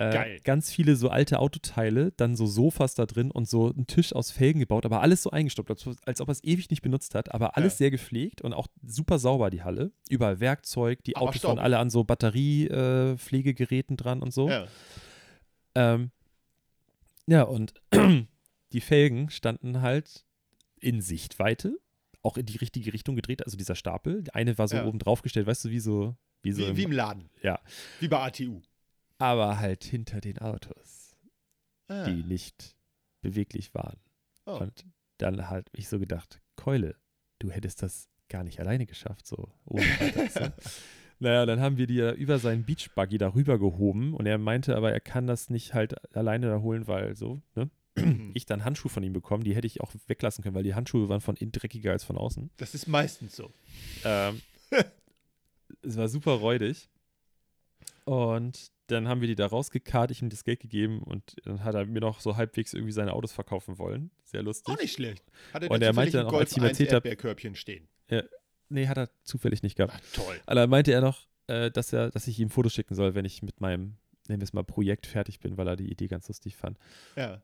Äh. Ganz viele so alte Autoteile, dann so Sofas da drin und so ein Tisch aus Felgen gebaut, aber alles so eingestoppt, als, als ob er es ewig nicht benutzt hat, aber alles Ja. sehr gepflegt und auch super sauber, die Halle. Überall Werkzeug, die Aber Autos staubig. waren alle an so Batteriepflegegeräten äh, dran und so. Ja. Ähm, ja, und <clears throat> die Felgen standen halt in Sichtweite, auch in die richtige Richtung gedreht, also dieser Stapel. Die eine war so Ja. oben drauf gestellt, weißt du, wie so, wie so Wie, im- wie im Laden. ja, Wie bei ATU. aber halt hinter den Autos, Ah. die nicht beweglich waren. Oh. Und dann halt ich so gedacht, Keule, du hättest das gar nicht alleine geschafft, so ohne <laughs> ne? Naja, dann haben wir die ja über seinen Beachbuggy darüber gehoben und er meinte aber, er kann das nicht halt alleine da holen, weil so, ne? Ich dann Handschuhe von ihm bekommen, die hätte ich auch weglassen können, weil die Handschuhe waren von innen dreckiger als von außen. Das ist meistens so. Ähm, <laughs> es war super räudig. Und dann haben wir die da rausgekarrt, ich ihm das Geld gegeben und dann hat er mir noch so halbwegs irgendwie seine Autos verkaufen wollen. Sehr lustig. Auch nicht schlecht. Hat er Und er meinte dann auch, als ich ihm 1 erzählt hab- Erdbeerkörbchen stehen? Nee, hat er zufällig nicht gehabt. Ach, toll. Aber meinte er noch, äh, dass, er, dass ich ihm Fotos schicken soll, wenn ich mit meinem, nennen wir es mal, Projekt fertig bin, weil er die Idee ganz lustig fand. Ja.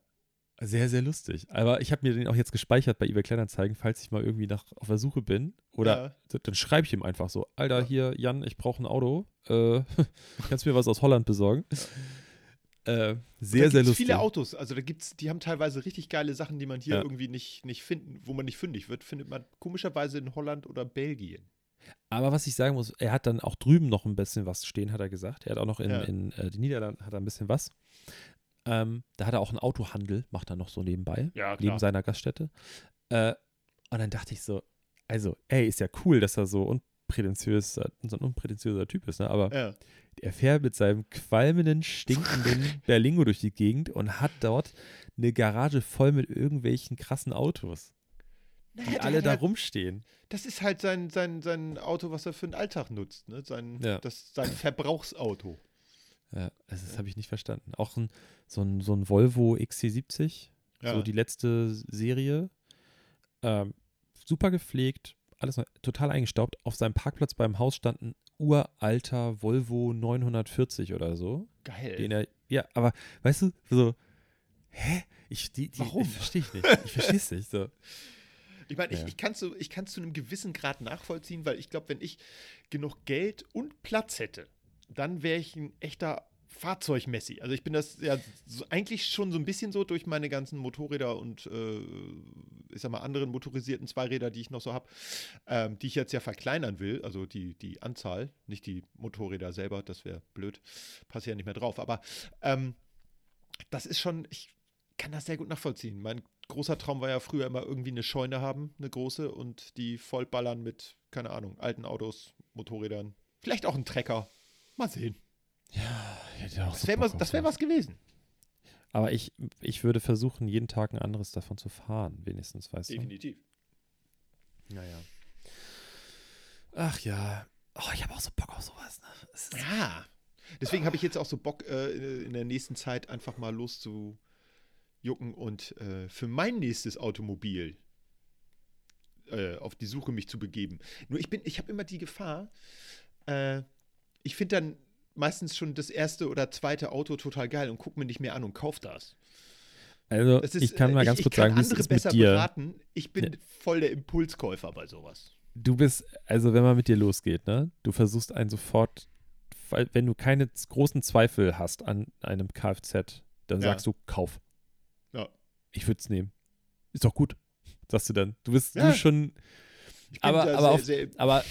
Sehr, sehr lustig. Aber ich habe mir den auch jetzt gespeichert bei eBay Kleinanzeigen, falls ich mal irgendwie nach, auf der Suche bin. Oder Ja. dann schreibe ich ihm einfach so: Alter, Ja. hier, Jan, ich brauche ein Auto. Äh, <laughs> kannst du mir was aus Holland besorgen? Äh, sehr, da sehr lustig. viele Autos. Also da gibt's, die haben teilweise richtig geile Sachen, die man hier Ja. irgendwie nicht, nicht finden, wo man nicht fündig wird, findet man komischerweise in Holland oder Belgien. Aber was ich sagen muss, er hat dann auch drüben noch ein bisschen was stehen, hat er gesagt. Er hat auch noch in, Ja. in äh, den Niederlanden hat er ein bisschen was. Ähm, da hat er auch einen Autohandel, macht er noch so nebenbei, Ja, neben seiner Gaststätte. Äh, und dann dachte ich so, also, ey, ist ja cool, dass er so unprätentiös, so ein unprätentiöser Typ ist, ne? aber Ja. Er fährt mit seinem qualmenden, stinkenden <laughs> Berlingo durch die Gegend und hat dort eine Garage voll mit irgendwelchen krassen Autos, Naja, die alle da halt, rumstehen. Das ist halt sein, sein, sein Auto, was er für den Alltag nutzt. Ne? Sein, Ja. das, sein Verbrauchsauto. Ja, also das habe ich nicht verstanden. Auch ein, so, ein, so ein Volvo XC70, Ja. so die letzte Serie. Ähm, super gepflegt, alles total eingestaubt. Auf seinem Parkplatz beim Haus stand ein uralter Volvo 940 oder so. Geil. Den er, ja, aber weißt du, so, hä? Ich, die, die, Warum? Verstehe ich nicht. Ich verstehe es <laughs> nicht. So. Ich meine, Ja. ich, ich kann es ich zu einem gewissen Grad nachvollziehen, weil ich glaube, wenn ich genug Geld und Platz hätte, dann wäre ich ein echter Fahrzeugmessi. Also ich bin das ja so, eigentlich schon so ein bisschen so durch meine ganzen Motorräder und äh, ich sag mal anderen motorisierten Zweiräder, die ich noch so habe, ähm, die ich jetzt ja verkleinern will, also die, die Anzahl, nicht die Motorräder selber, das wäre blöd, passe ja nicht mehr drauf. Aber ähm, das ist schon, ich kann das sehr gut nachvollziehen. Mein großer Traum war ja früher immer irgendwie eine Scheune haben, eine große, und die vollballern mit, keine Ahnung, alten Autos, Motorrädern. Vielleicht auch ein Trecker. Mal sehen. Ja, Das wäre was, wär was gewesen. Aber ich, ich würde versuchen, jeden Tag ein anderes davon zu fahren, wenigstens, weißt du? Definitiv. Naja. Ach ja. Oh, ich habe auch so Bock auf sowas. Ne? Ja. Deswegen habe ich jetzt auch so Bock, äh, in der nächsten Zeit einfach mal loszujucken und äh, für mein nächstes Automobil äh, auf die Suche mich zu begeben. Nur ich bin, ich habe immer die Gefahr, äh, ich finde dann meistens schon das erste oder zweite Auto total geil und gucke mir nicht mehr an und kaufe das. Also, Das ist, ich kann mal äh, ganz ich, kurz ich sagen, wie es ist besser mit dir. beraten. Ich bin Ja. voll der Impulskäufer bei sowas. Du bist, also wenn man mit dir losgeht, ne? Du versuchst einen sofort, wenn du keine großen Zweifel hast an einem Kfz, dann Ja. sagst du, kauf. Ja. Ich würde es nehmen. Ist doch gut, sagst du dann. Du bist Ja. du schon, Ich bin Aber- da aber sehr, auf- sehr, aber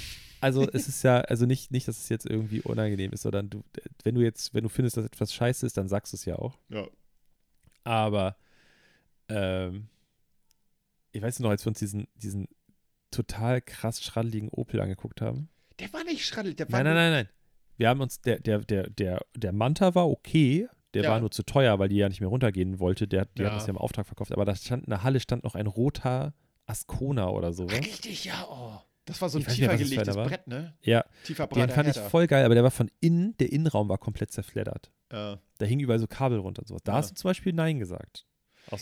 also es ist ja, also nicht, nicht, dass es jetzt irgendwie unangenehm ist, sondern du, wenn du jetzt, wenn du findest, dass etwas scheiße ist, dann sagst du es ja auch. ja. Aber ähm, ich weiß noch, als wir uns diesen, diesen total krass schraddeligen Opel angeguckt haben. Der war nicht schraddelt, der war Nein, nein, nein, nein. Wir haben uns, der, der, der, der, der Manta war okay, der Ja. war nur zu teuer, weil die ja nicht mehr runtergehen wollte. Der, die Ja. hat das ja im Auftrag verkauft. Aber da stand in der Halle stand noch ein roter Ascona oder sowas. richtig, ja, oh. Das war so ein Ich nicht tiefer gelegtes. Brett, ne? Ja, Tiefer den fand ich Header. voll geil, aber der war von innen, der Innenraum war komplett zerfleddert. Ja. Da hingen überall so Kabel runter und sowas. Da Ja. hast du zum Beispiel Nein gesagt.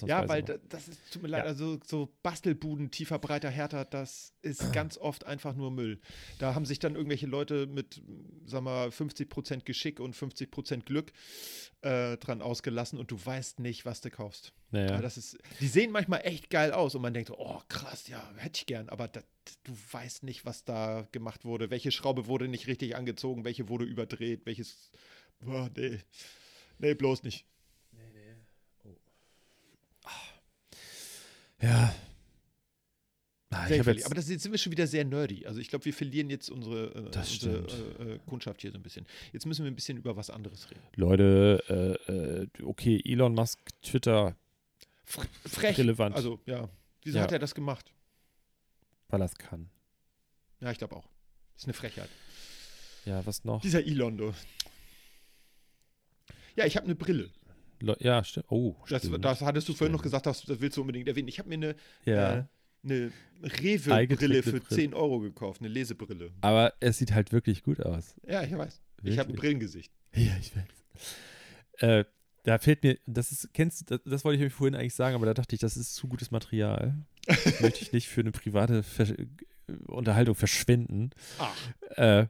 Ja, weil mal. da, das ist, tut mir leid, Ja. also so Bastelbuden, tiefer, breiter, härter, das ist <clears throat> ganz oft einfach nur Müll. Da haben sich dann irgendwelche Leute mit, sag mal, 50% Geschick und 50% Glück äh, dran ausgelassen und du weißt nicht, was du kaufst. Naja. Ja, das ist, die sehen manchmal echt geil aus und man denkt, so, oh krass, ja, hätte ich gern, aber da, du weißt nicht, was da gemacht wurde. Welche Schraube wurde nicht richtig angezogen, welche wurde überdreht, welches, boah, nee, nee, bloß nicht. Ja. Ah, ich jetzt, aber das jetzt sind wir schon wieder sehr nerdy. Also ich glaube, wir verlieren jetzt unsere, äh, unsere äh, äh, Kundschaft hier so ein bisschen. Jetzt müssen wir ein bisschen über was anderes reden. Leute, äh, äh, okay, Elon Musk, Twitter, Fre- Frech. Relevant. Also ja. Wieso Ja. hat er das gemacht? weil er es kann. Ja, ich glaube auch. Ist eine Frechheit. Ja, was noch? Dieser Elon, du. Ja, ich habe eine Brille. Le ja, stimmt. Oh, Das, stimmt. das hattest du vorhin noch gesagt, das, das willst du unbedingt erwähnen. Ich habe mir eine, ja. äh, eine Rewe-Brille für Brille. 10 Euro gekauft, eine Lesebrille. Aber es sieht halt wirklich gut aus. Ja, ich weiß. Ich habe ein Wirklich? Brillengesicht. Ja, ich weiß. Äh, da fehlt mir, das ist, kennst du, das, das wollte ich mir vorhin eigentlich sagen, aber da dachte ich, das ist zu gutes Material. Das <laughs> möchte ich nicht für eine private Ver Unterhaltung verschwenden. Ach. Äh,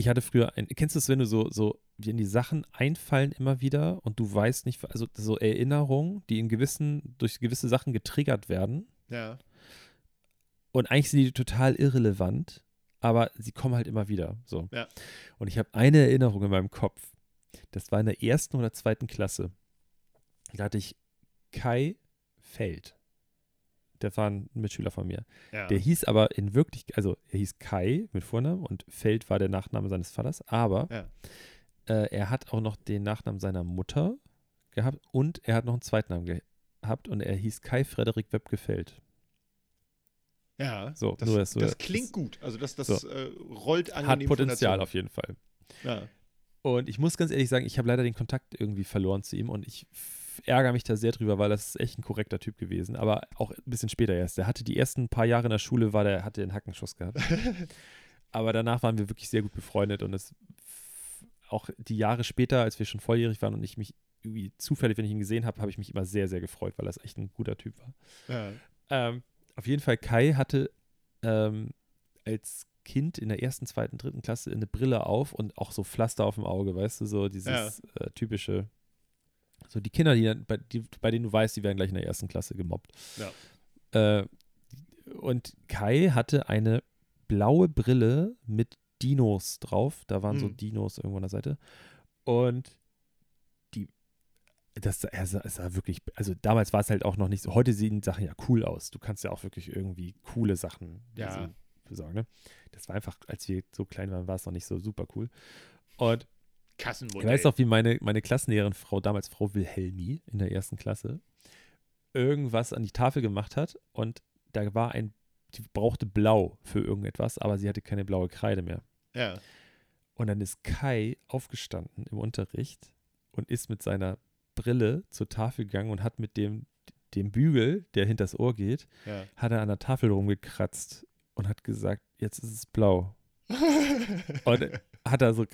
ich hatte früher ein, kennst du es, wenn du so, so, wenn die Sachen einfallen immer wieder und du weißt nicht, also so Erinnerungen, die in gewissen, durch gewisse Sachen getriggert werden Ja. und eigentlich sind die total irrelevant, aber sie kommen halt immer wieder. So. Ja. Und ich habe eine Erinnerung in meinem Kopf. Das war in der ersten oder zweiten Klasse. Da hatte ich Kai Feld. Der war ein Mitschüler von mir. ja. Der hieß aber in Wirklichkeit, also er hieß Kai mit Vornamen und Feld war der Nachname seines Vaters, aber Ja. äh, er hat auch noch den Nachnamen seiner Mutter gehabt und er hat noch einen Zweitnamen gehabt und er hieß Kai Frederik Webgefeld. ja. So, das, dass du das das- klingt gut. Also das, das So. äh, rollt angenehm Hat Potenzial auf jeden Fall. Ja. Und ich muss ganz ehrlich sagen, ich habe leider den Kontakt irgendwie verloren zu ihm und ich ärgere mich da sehr drüber, weil das ist echt ein korrekter Typ gewesen. Aber auch ein bisschen später erst. Der hatte die ersten paar Jahre in der Schule, war der, hatte einen Hackenschuss gehabt. <laughs> Aber danach waren wir wirklich sehr gut befreundet und es auch die Jahre später, als wir schon volljährig waren und ich mich irgendwie zufällig, wenn ich ihn gesehen habe, habe ich mich immer sehr, sehr gefreut, weil das echt ein guter Typ war. Ja. Ähm, auf jeden Fall, Kai hatte ähm, als Kind in der ersten, zweiten, dritten Klasse eine Brille auf und auch so Pflaster auf dem Auge, weißt du, so dieses äh, typische, so die Kinder, die, bei, die, bei denen du weißt, die werden gleich in der ersten Klasse gemobbt. Ja. Äh, und Kai hatte eine blaue Brille mit Dinos drauf, da waren so Mhm. Dinos irgendwo an der Seite und die das er sah, sah wirklich, also damals war es halt auch noch nicht so, heute sehen Sachen ja cool aus. Du kannst ja auch wirklich irgendwie coole Sachen Ja. so besorgen. Ne? Das war einfach, als wir so klein waren, war es noch nicht so super cool. Und ich Kassenmodell. weiß auch, wie meine, meine Klassenlehrerin, Frau, damals Frau Wilhelmi in der ersten Klasse, irgendwas an die Tafel gemacht hat und da war ein, die brauchte Blau für irgendetwas, aber sie hatte keine blaue Kreide mehr. Ja. Und dann ist Kai aufgestanden im Unterricht und ist mit seiner Brille zur Tafel gegangen und hat mit dem, dem Bügel, der hinters Ohr geht, Ja. hat er an der Tafel rumgekratzt und hat gesagt, jetzt ist es blau. <laughs> Und hat er so,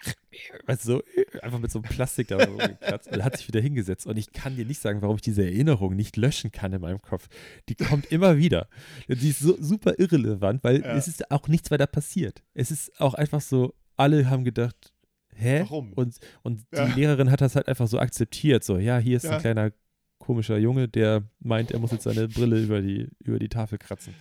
weißt du, so einfach mit so einem Plastik da rumgekratzt und hat sich wieder hingesetzt. Und ich kann dir nicht sagen, warum ich diese Erinnerung nicht löschen kann in meinem Kopf. Die kommt immer wieder. Die ist so super irrelevant, weil Ja. es ist auch nichts weiter passiert. Es ist auch einfach so, alle haben gedacht, hä? Warum? Und, und die Ja. Lehrerin hat das halt einfach so akzeptiert. So, ja, hier ist Ja. ein kleiner komischer Junge, der meint, er muss jetzt seine Brille über die, über die Tafel kratzen.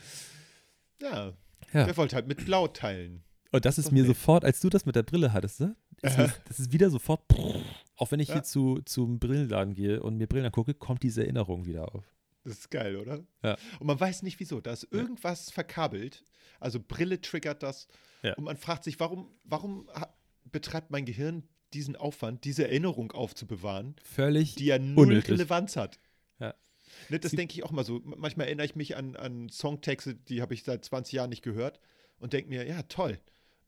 ja. Ja. Der wollte halt mit Blau teilen. Und das ist Doch mir sofort, als du das mit der Brille hattest, ne? Ist Aha. das, das ist wieder sofort, <laughs> auch wenn ich Ja. hier zu, zum Brillenladen gehe und mir Brillen angucke, kommt diese Erinnerung wieder auf. Das ist geil, oder? Ja. Und man weiß nicht wieso. Da ist irgendwas verkabelt. Also Brille triggert das. Ja. Und man fragt sich, warum, warum betreibt mein Gehirn diesen Aufwand, diese Erinnerung aufzubewahren, Völlig die ja null unnötig. Relevanz hat? Ja. Ne, das denke ich auch mal so. Manchmal erinnere ich mich an, an Songtexte, die habe ich seit 20 Jahren nicht gehört und denke mir, ja, toll.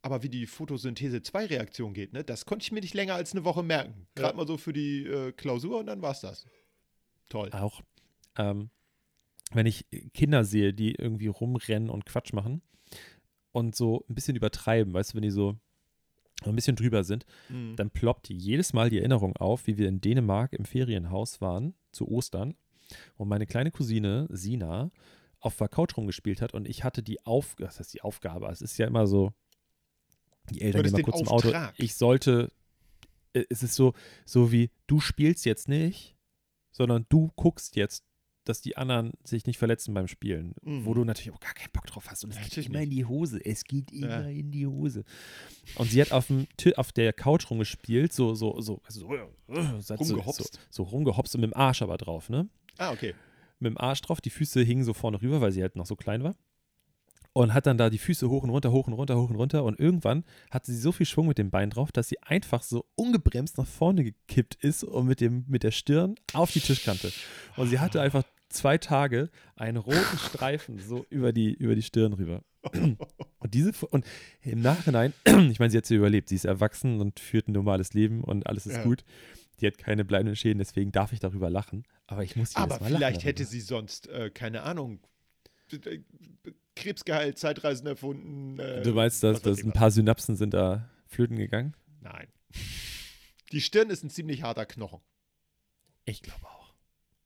Aber wie die Photosynthese-2-Reaktion geht, ne, das konnte ich mir nicht länger als eine Woche merken. Gerade Ja. mal so für die äh, Klausur und dann war es das. Toll. auch, ähm, wenn ich Kinder sehe, die irgendwie rumrennen und Quatsch machen und so ein bisschen übertreiben, weißt du, wenn die so ein bisschen drüber sind, Mhm. dann ploppt jedes Mal die Erinnerung auf, wie wir in Dänemark im Ferienhaus waren zu Ostern und meine kleine Cousine Sina auf der Couch rumgespielt hat und ich hatte die Aufgabe, das heißt die Aufgabe, es ist ja immer so, die Eltern gehen mal kurz im Auto, ich sollte, äh, es ist so, so wie, du spielst jetzt nicht, sondern du guckst jetzt, dass die anderen sich nicht verletzen beim Spielen, Mhm. wo du natürlich auch gar keinen Bock drauf hast und es geht immer in die Hose, es geht immer Ja. in die Hose. Und sie hat auf, dem, auf der Couch rumgespielt, so, so, so, also so, so, Rumgehopst. so, so rumgehopst und mit dem Arsch aber drauf, ne? Ah, okay. Mit dem Arsch drauf, die Füße hingen so vorne rüber, weil sie halt noch so klein war. Und hat dann da die Füße hoch und runter, hoch und runter, hoch und runter. Und irgendwann hatte sie so viel Schwung mit dem Bein drauf, dass sie einfach so ungebremst nach vorne gekippt ist und mit, dem, mit der Stirn auf die Tischkante. Und sie hatte einfach zwei Tage einen roten Streifen so über die, über die Stirn rüber. Und diese und im Nachhinein, <clears throat> ich meine, sie hat sie überlebt. Sie ist erwachsen und führt ein normales Leben und alles ist Ja. gut. Die hat keine bleibenden Schäden, deswegen darf ich darüber lachen. Aber ich muss jedes Aber Mal lachen vielleicht hätte darüber. sie sonst, äh, keine Ahnung, Krebs geheilt, Zeitreisen erfunden. Äh, Du meinst, dass, dass ein paar Synapsen sind da flöten gegangen? Nein. Die Stirn ist ein ziemlich harter Knochen. Ich glaube auch.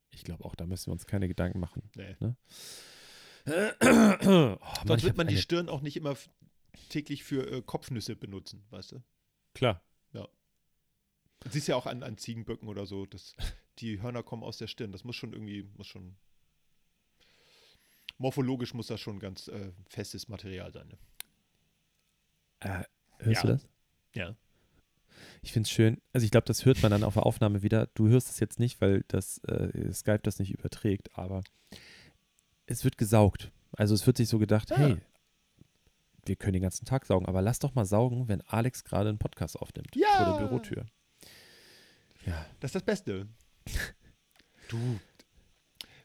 Ich glaube auch, da müssen wir uns keine Gedanken machen. Nee. Ne? oh, Mann, ich wird man die Stirn auch nicht immer täglich für äh, Kopfnüsse benutzen, weißt du? Klar. Das siehst ja auch an, an Ziegenböcken oder so, dass die Hörner kommen aus der Stirn. Das muss schon irgendwie, muss schon. Morphologisch muss das schon ganz äh, festes Material sein. Ne? Äh, hörst Ja. du das? Ja. Ich finde es schön. Also ich glaube, das hört man dann auf der Aufnahme wieder. Du hörst es jetzt nicht, weil das äh, Skype das nicht überträgt, aber es wird gesaugt. Also es wird sich so gedacht, Ah. hey, wir können den ganzen Tag saugen, aber lass doch mal saugen, wenn Alex gerade einen Podcast aufnimmt Ja. vor der Bürotür. Ja. Das ist das Beste. <laughs> Du.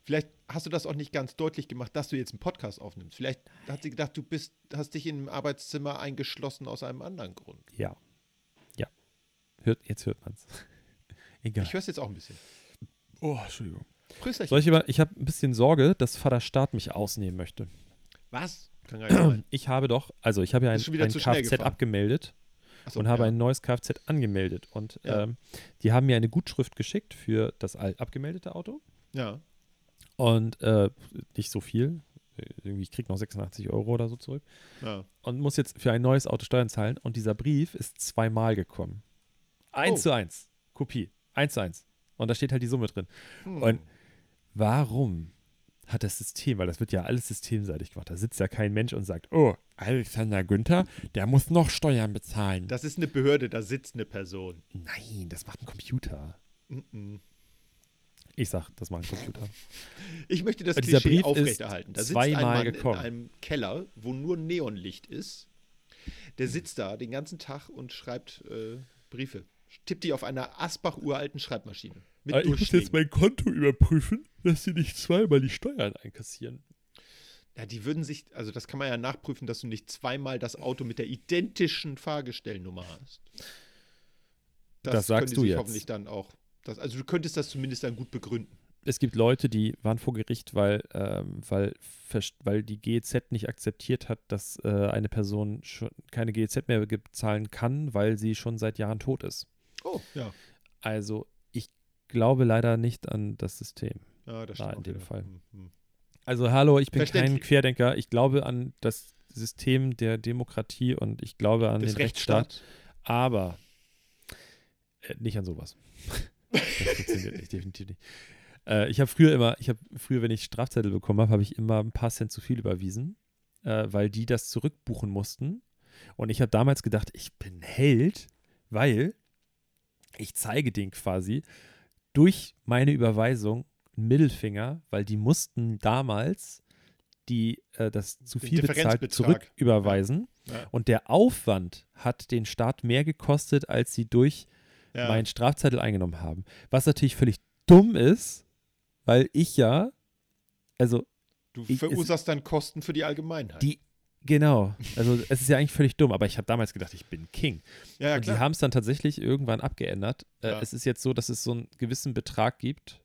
Vielleicht hast du das auch nicht ganz deutlich gemacht, dass du jetzt einen Podcast aufnimmst. Vielleicht hat sie gedacht, du bist, hast dich in einem Arbeitszimmer eingeschlossen aus einem anderen Grund. Ja. Ja. Hört, jetzt hört man's. <laughs> Egal. Ich höre es jetzt auch ein bisschen. oh, Entschuldigung. Prösterchen. Soll ich ich habe ein bisschen Sorge, dass Vater Staat mich ausnehmen möchte. Was? Kann gar nicht sein. <clears throat> Ich habe doch, also ich habe ja ein, ein Kfz abgemeldet Achso, und habe ja. ein neues Kfz angemeldet. Und Ja. ähm, die haben mir eine Gutschrift geschickt für das alt abgemeldete Auto. Ja. Und äh, nicht so viel. Irgendwie, ich kriege noch 86 Euro oder so zurück. ja. Und muss jetzt für ein neues Auto Steuern zahlen. Und dieser Brief ist zweimal gekommen. Eins Oh. zu eins. Kopie. Eins zu eins. Und da steht halt die Summe drin. Hm. Und warum hat das System, weil das wird ja alles systemseitig gemacht, da sitzt ja kein Mensch und sagt, oh, Alexander Günther, der muss noch Steuern bezahlen. Das ist eine Behörde, da sitzt eine Person. Nein, das macht ein Computer. Mhm. Ich sag, das macht ein Computer. Ich möchte das Dieser Klischee Brief aufrechterhalten. Da ist sitzt ein zweimal Mann gekommen. in einem Keller, wo nur Neonlicht ist. Der sitzt da den ganzen Tag und schreibt äh, Briefe. Tippt die auf einer Asbach-uralten Schreibmaschine. Mit Aber ich muss jetzt mein Konto überprüfen, dass sie nicht zweimal die Steuern einkassieren. Ja, die würden sich, also das kann man ja nachprüfen, dass du nicht zweimal das Auto mit der identischen Fahrgestellnummer hast. Das sagst können die du sich jetzt. hoffentlich dann auch. Das, also du könntest das zumindest dann gut begründen. Es gibt Leute, die waren vor Gericht, weil, ähm, weil, weil die GEZ nicht akzeptiert hat, dass äh, eine Person keine GEZ mehr bezahlen kann, weil sie schon seit Jahren tot ist. Oh, ja. Also ich glaube leider nicht an das System. Ja, das stimmt in dem wieder. Fall. Hm, hm. Also hallo, ich bin kein. Querdenker. Ich glaube an das System der Demokratie und ich glaube an Des den Rechtsstaat, Rechtsstaats. aber äh, nicht an sowas. <laughs> das funktioniert nicht, definitiv nicht. Äh, ich habe früher immer, ich habe früher, wenn ich Strafzettel bekommen habe, habe ich immer ein paar Cent zu viel überwiesen, äh, weil die das zurückbuchen mussten. Und ich habe damals gedacht, ich bin Held, weil ich zeige den quasi durch meine Überweisung einen Mittelfinger, weil die mussten damals die äh, das zu viel bezahlt zurücküberweisen. Ja. Und der Aufwand hat den Staat mehr gekostet, als sie durch Ja. meinen Strafzettel eingenommen haben. Was natürlich völlig dumm ist, weil ich ja, also Du Ich- verursachst dann Kosten für die Allgemeinheit. die, genau, also es ist ja eigentlich völlig dumm, aber ich habe damals gedacht, ich bin King. ja, ja, und die klar. haben es dann tatsächlich irgendwann abgeändert. Äh, Ja. Es ist jetzt so, dass es so einen gewissen Betrag gibt,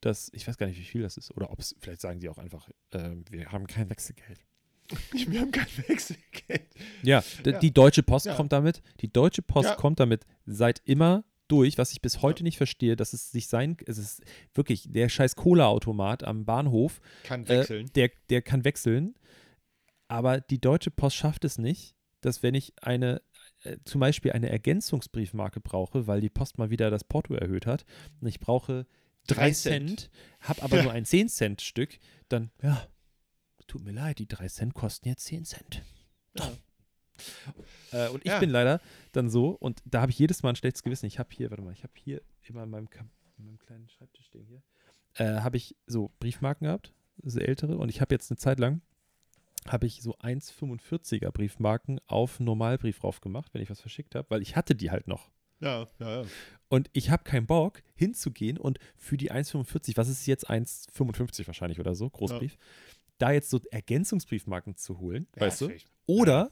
dass, ich weiß gar nicht, wie viel das ist, oder ob es, vielleicht sagen die auch einfach, äh, wir haben kein Wechselgeld. <laughs> Wir haben kein Wechselgeld. Ja, Ja. die Deutsche Post Ja. kommt damit. Die Deutsche Post Ja. kommt damit seit immer durch, was ich bis heute nicht verstehe, dass es sich sein, es ist wirklich der scheiß Cola-Automat am Bahnhof, Kann äh, wechseln. der, der kann wechseln, aber die Deutsche Post schafft es nicht, dass wenn ich eine, äh, zum Beispiel eine Ergänzungsbriefmarke brauche, weil die Post mal wieder das Porto erhöht hat und ich brauche drei Drei Cent, Cent. habe aber Ja. nur ein 10-Cent-Stück, dann, ja, tut mir leid, die drei Cent kosten jetzt 10 Cent. Ja. Äh, und ich Ja. bin leider dann so, und da habe ich jedes Mal ein schlechtes Gewissen. Ich habe hier, warte mal, ich habe hier immer in meinem, in meinem kleinen Schreibtisch stehen hier, äh, habe ich so Briefmarken gehabt, so ältere, und ich habe jetzt eine Zeit lang, habe ich so 1,45er Briefmarken auf Normalbrief raufgemacht, wenn ich was verschickt habe, weil ich hatte die halt noch. Ja, ja, ja. Und ich habe keinen Bock, hinzugehen und für die 1,45, was ist jetzt 1,55 wahrscheinlich oder so, Großbrief, da jetzt so Ergänzungsbriefmarken zu holen, weißt du? Oder,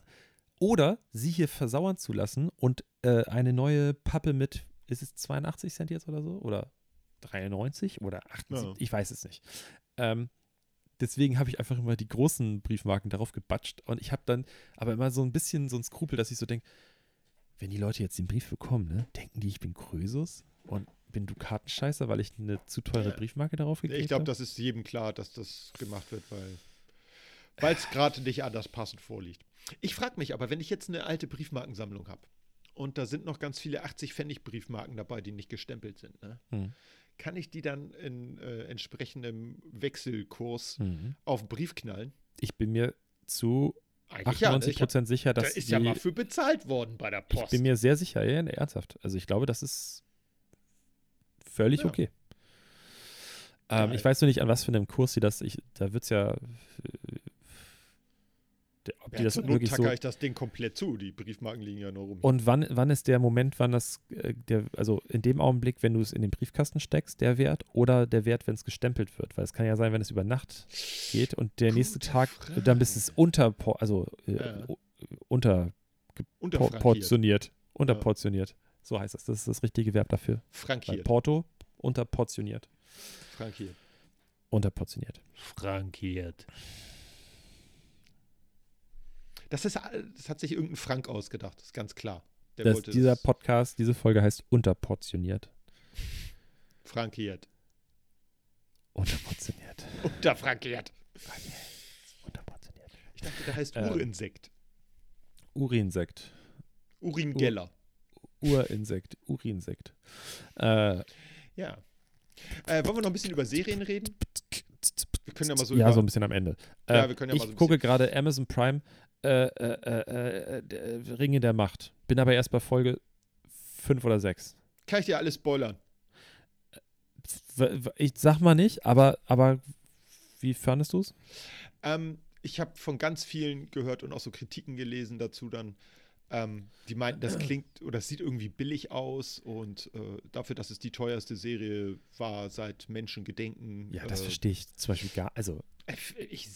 oder sie hier versauern zu lassen und äh, eine neue Pappe mit, ist es 82 Cent jetzt oder so? Oder 93 oder 78? Ja. Ich weiß es nicht. Ähm, deswegen habe ich einfach immer die großen Briefmarken darauf gebatscht und ich habe dann aber immer so ein bisschen so ein Skrupel, dass ich so denke, wenn die Leute jetzt den Brief bekommen, ne, denken die, ich bin Krösus und bin Dukatenscheißer, weil ich eine zu teure Ja. Briefmarke darauf gekriegt Ich glaube, habe. das ist jedem klar, dass das gemacht wird, weil es gerade nicht anders passend vorliegt. Ich frage mich aber, wenn ich jetzt eine alte Briefmarkensammlung habe und da sind noch ganz viele 80-Pfennig-Briefmarken dabei, die nicht gestempelt sind, ne? Hm. kann ich die dann in äh, entsprechendem Wechselkurs Mhm. auf den Brief knallen? Ich bin mir zu Eigentlich ja. Ne? 98 Ich hab, Prozent sicher, da dass ist ja die- mal für bezahlt worden bei der Ich Post. bin mir sehr sicher, ja, ja, ernsthaft. Also ich glaube, das ist völlig Ja. okay. Ähm, ich weiß nur nicht, an was für einem Kurs sie das, ich, da wird es ja, äh, ob die ja, das zur Not wirklich so, tacker ich das Ding komplett zu. Die Briefmarken liegen ja nur rum. und wann, wann ist der Moment, wann das, äh, der, also in dem Augenblick, wenn du es in den Briefkasten steckst, der Wert, oder der Wert, wenn es gestempelt wird? Weil es kann ja sein, wenn es über Nacht geht und der nächste Gute Tag, Frage. dann bist es unter, also äh, Ja. unter Unterfrankiert. portioniert. Unterportioniert. So heißt das. Das ist das richtige Verb dafür. Bei Frankiert. Porto unterportioniert. Frankiert. Unterportioniert. Frankiert. Das, ist, das hat sich irgendein Frank ausgedacht, das ist ganz klar. Der Das, wollte dieser das Podcast, diese Folge heißt unterportioniert. frankiert. Unterportioniert. Unterfrankiert. Unterportioniert. Ich dachte, der heißt Äh, Urinsekt. Urinsekt. Uringeller. Urinsekt. Urinsekt. Äh, Ja. Äh, wollen wir noch ein bisschen über Serien reden? Wir können ja mal so ja, über, so ein bisschen am Ende. Ja, Äh, wir können ja ich mal so ein gucke gerade Amazon Prime äh, äh, Ringe der Macht. Bin aber erst bei Folge 5 oder 6. Kann ich dir alles spoilern? Ich sag mal nicht, aber, aber wie fandest du es? Ähm, ich habe von ganz vielen gehört und auch so Kritiken gelesen dazu dann. Ähm, die meinten, das klingt oder es sieht irgendwie billig aus und äh, dafür, dass es die teuerste Serie war seit Menschengedenken. Ja, das äh, verstehe ich zum Beispiel gar. Also, Ich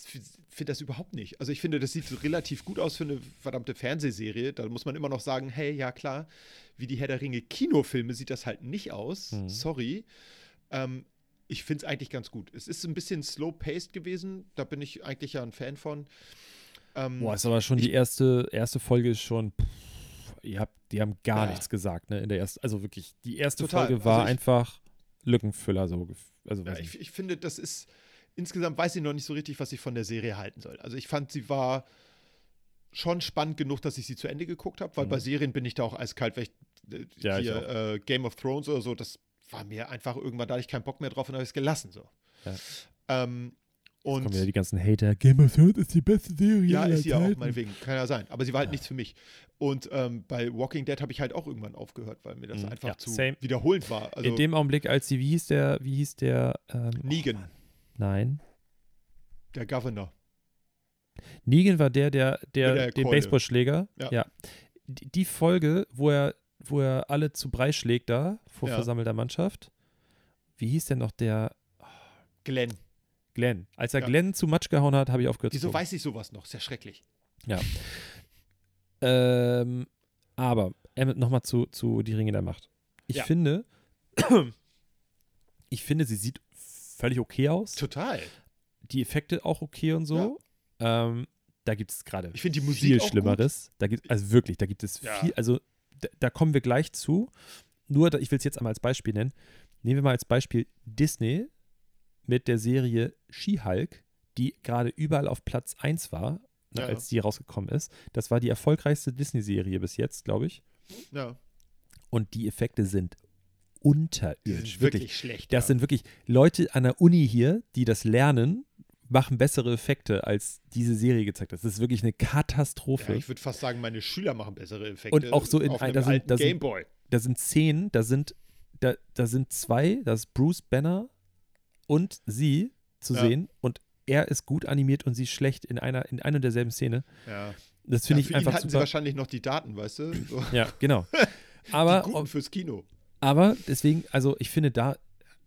finde das überhaupt nicht. Also ich finde, das sieht relativ gut aus für eine verdammte Fernsehserie. Da muss man immer noch sagen, hey, ja klar, wie die Herr der Ringe Kinofilme sieht das halt nicht aus. Mhm. Sorry. Ähm, ich finde es eigentlich ganz gut. Es ist ein bisschen slow-paced gewesen. Da bin ich eigentlich ja ein Fan von. Ähm, boah, ist aber schon die erste, erste Folge ist schon. Pff, ihr habt, die haben gar Ja. nichts gesagt, ne? In der ersten, also wirklich, die erste Total. Folge war Also ich- einfach Lückenfüller, so. Also, Ja, ich, ich finde, das ist insgesamt weiß ich noch nicht so richtig, was ich von der Serie halten soll. Also ich fand, sie war schon spannend genug, dass ich sie zu Ende geguckt habe, weil Mhm. bei Serien bin ich da auch eiskalt, weil ich, äh, Ja, ich hier äh, Game of Thrones oder so, das war mir einfach irgendwann, da hatte ich keinen Bock mehr drauf und habe ich es gelassen so. Ja. Ähm, und Kommen wieder die ganzen Hater. Game of Thrones ist die beste Serie. ja, ist sie auch, meinetwegen, kann ja sein. Aber sie war halt Ja. nichts für mich. Und ähm, bei Walking Dead habe ich halt auch irgendwann aufgehört, weil mir das Mhm. einfach Ja, zu same. wiederholend war. Also In dem Augenblick, als sie, wie hieß der, wie hieß der? Ähm, Negan, Oh. Nein. der Governor. Negan war der, der, der, der den Keule. Baseballschläger. Ja. Die, die Folge, wo er, wo er alle zu Brei schlägt da vor Ja. versammelter Mannschaft. Wie hieß denn noch der Glenn. Glenn? Als er Ja. Glenn zu Matsch gehauen hat, habe ich aufgehört Wieso zu weiß ich sowas noch? Ist ja schrecklich. Ähm, aber nochmal zu, zu Die Ringe der Macht. Ich Ja. finde, <clears throat> ich finde, sie sieht völlig okay aus. Total. die Effekte auch okay und so. Ähm, da gibt es gerade viel Schlimmeres. Da gibt, also wirklich, da gibt es Ja. viel, also da, da kommen wir gleich zu. Nur, da- ich will es jetzt einmal als Beispiel nennen. Nehmen wir mal als Beispiel Disney mit der Serie She-Hulk, die gerade überall auf Platz 1 war, Ja. als die rausgekommen ist. Das war die erfolgreichste Disney-Serie bis jetzt, glaube ich. Ja, Und die Effekte sind unterirdisch. sind wirklich. wirklich schlecht. Das ja. sind wirklich Leute an der Uni hier, die das lernen, machen bessere Effekte, als diese Serie gezeigt hat. Das ist wirklich eine Katastrophe. ja, ich würde fast sagen, meine Schüler machen bessere Effekte. Und auch so in einem da sind- da sind- Gameboy. da sind Szenen, da sind, da, da sind zwei, das ist Bruce Banner und sie zu Ja. sehen und er ist gut animiert und sie schlecht in einer, in einer und derselben Szene. Ja. Das Ja, finde für ich einfach hatten sie super. wahrscheinlich noch die Daten, weißt du? So, <laughs> Ja, genau. <laughs> die Aber, guten fürs Kino. aber deswegen, also ich finde da,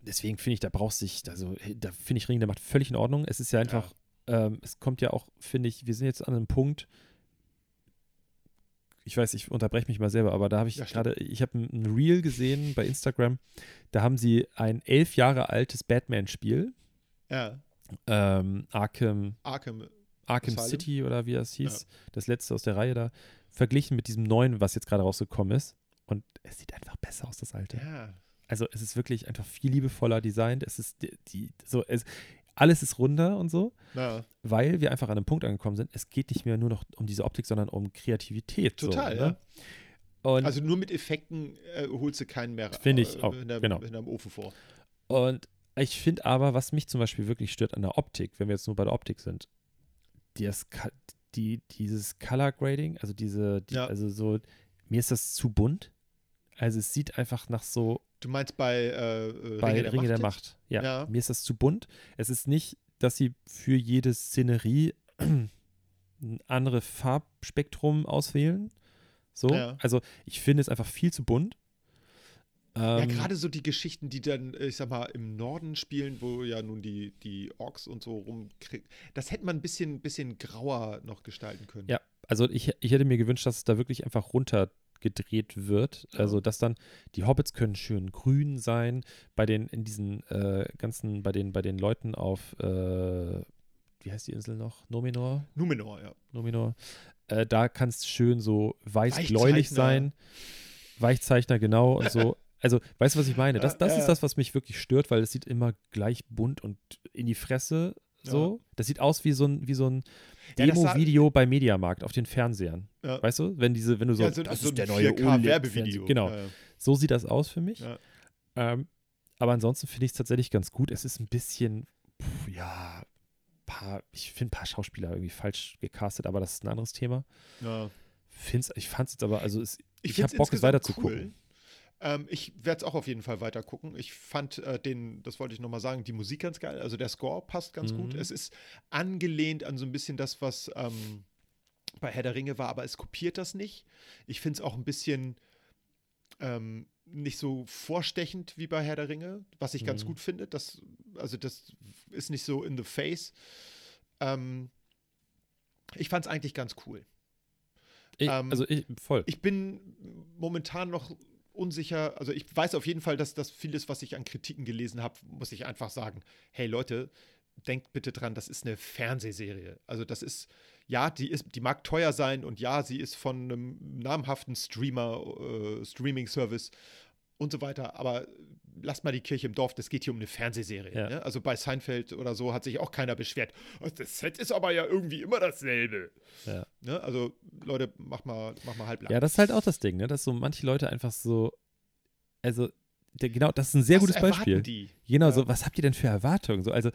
deswegen finde ich, da brauchst du dich, also da finde ich Ring der Macht völlig in Ordnung. Es ist ja einfach, ähm, es kommt ja auch, finde ich, wir sind jetzt an einem Punkt, ich weiß, ich unterbreche mich mal selber, aber da habe ich Ja, gerade, ich habe ein Reel gesehen bei Instagram, da haben sie ein elf Jahre altes Batman-Spiel, Ja, ähm, Arkham, Arkham. Arkham? City oder wie das hieß, das letzte aus der Reihe da, verglichen mit diesem neuen, was jetzt gerade rausgekommen ist. Und es sieht einfach besser aus, das alte. Ja. Also es ist wirklich einfach viel liebevoller designt. Es ist die, die so, es, alles ist runder und so, ja. weil wir einfach an einem Punkt angekommen sind. Es geht nicht mehr nur noch um diese Optik, sondern um Kreativität. Total, so, ne? Und, Also nur mit Effekten äh, holst du keinen mehr Finde ich äh, auch, in der, genau. in einem Ofen vor. und ich finde aber, was mich zum Beispiel wirklich stört an der Optik, wenn wir jetzt nur bei der Optik sind, das, die, dieses Color Grading, also diese, die, Ja. also so, mir ist das zu bunt. Also es sieht einfach nach so Du meinst bei, äh, äh, bei Ringe der Macht? jetzt? Macht. Ja, Ja. mir ist das zu bunt. Es ist nicht, dass sie für jede Szenerie <clears throat> ein anderes Farbspektrum auswählen. So. Ja. Also ich finde es einfach viel zu bunt. Ja, Ähm, gerade so die Geschichten, die dann, äh, ich sag mal, im Norden spielen, wo ja nun die, die Orks und so rumkriegt. Das hätte man ein bisschen, bisschen grauer noch gestalten können. Ja, also ich, ich hätte mir gewünscht, dass es da wirklich einfach runtergedreht wird. Ja. Also, dass dann die Hobbits können schön grün sein. Bei den, in diesen äh, ganzen, bei den, bei den Leuten auf, äh, wie heißt die Insel noch? Nominor? Numenor, ja. Nominor. Äh, da kann es schön so weiß-bläulich sein. Weichzeichner, genau. Und so. <laughs> Also, weißt du, was ich meine? Das, Ja, das ja, ist ja. das, was mich wirklich stört, weil es sieht immer gleich bunt und in die Fresse so. Das sieht aus wie so ein, wie so ein Ja, Demo-Video bei Mediamarkt auf den Fernsehern. Ja. Weißt du? Wenn diese, wenn du so, ja, so, das so ist der neue 4K OLED Werbevideo. Genau. So sieht das aus für mich. Ähm, aber ansonsten finde ich es tatsächlich ganz gut. Es ist ein bisschen, pf, ja, paar, ich finde ein paar Schauspieler irgendwie falsch gecastet, aber das ist ein anderes Thema. Ja. Find's, ich fand es jetzt aber, also es, ich, find's habe Bock, es weiter zu cool. gucken. Ähm, ich werde es auch auf jeden Fall weiter gucken. Ich fand äh, den, das wollte ich nochmal sagen, die Musik ganz geil. Also der Score passt ganz gut. Mhm. Es ist angelehnt an so ein bisschen das, was ähm, bei Herr der Ringe war, aber es kopiert das nicht. Ich finde es auch ein bisschen ähm, nicht so vorstechend wie bei Herr der Ringe, was ich ganz Mhm. gut finde. Das, also das ist nicht so in the face. Ähm, ich fand es eigentlich ganz cool. Ich, Ähm, also ich, voll. Ich bin momentan noch unsicher. Also ich weiß auf jeden Fall, dass das vieles, was ich an Kritiken gelesen habe, muss ich einfach sagen, hey Leute, denkt bitte dran, das ist eine Fernsehserie. Also das ist, ja, die, ist, die mag teuer sein und ja, sie ist von einem namhaften Streamer, äh, Streaming-Service und so weiter, aber lasst mal die Kirche im Dorf, das geht hier um eine Fernsehserie. Ja. Ne? Also bei Seinfeld oder so hat sich auch keiner beschwert. "Oh, Das Set ist aber ja irgendwie immer dasselbe. Ja. Ne? Also Leute, mach mal, mach mal halblang. Ja, das ist halt auch das Ding, ne? Dass so manche Leute einfach so, also der, genau, das ist ein sehr Was gutes Beispiel. Die? Genau, Ja. so, was habt ihr denn für Erwartungen? So, also,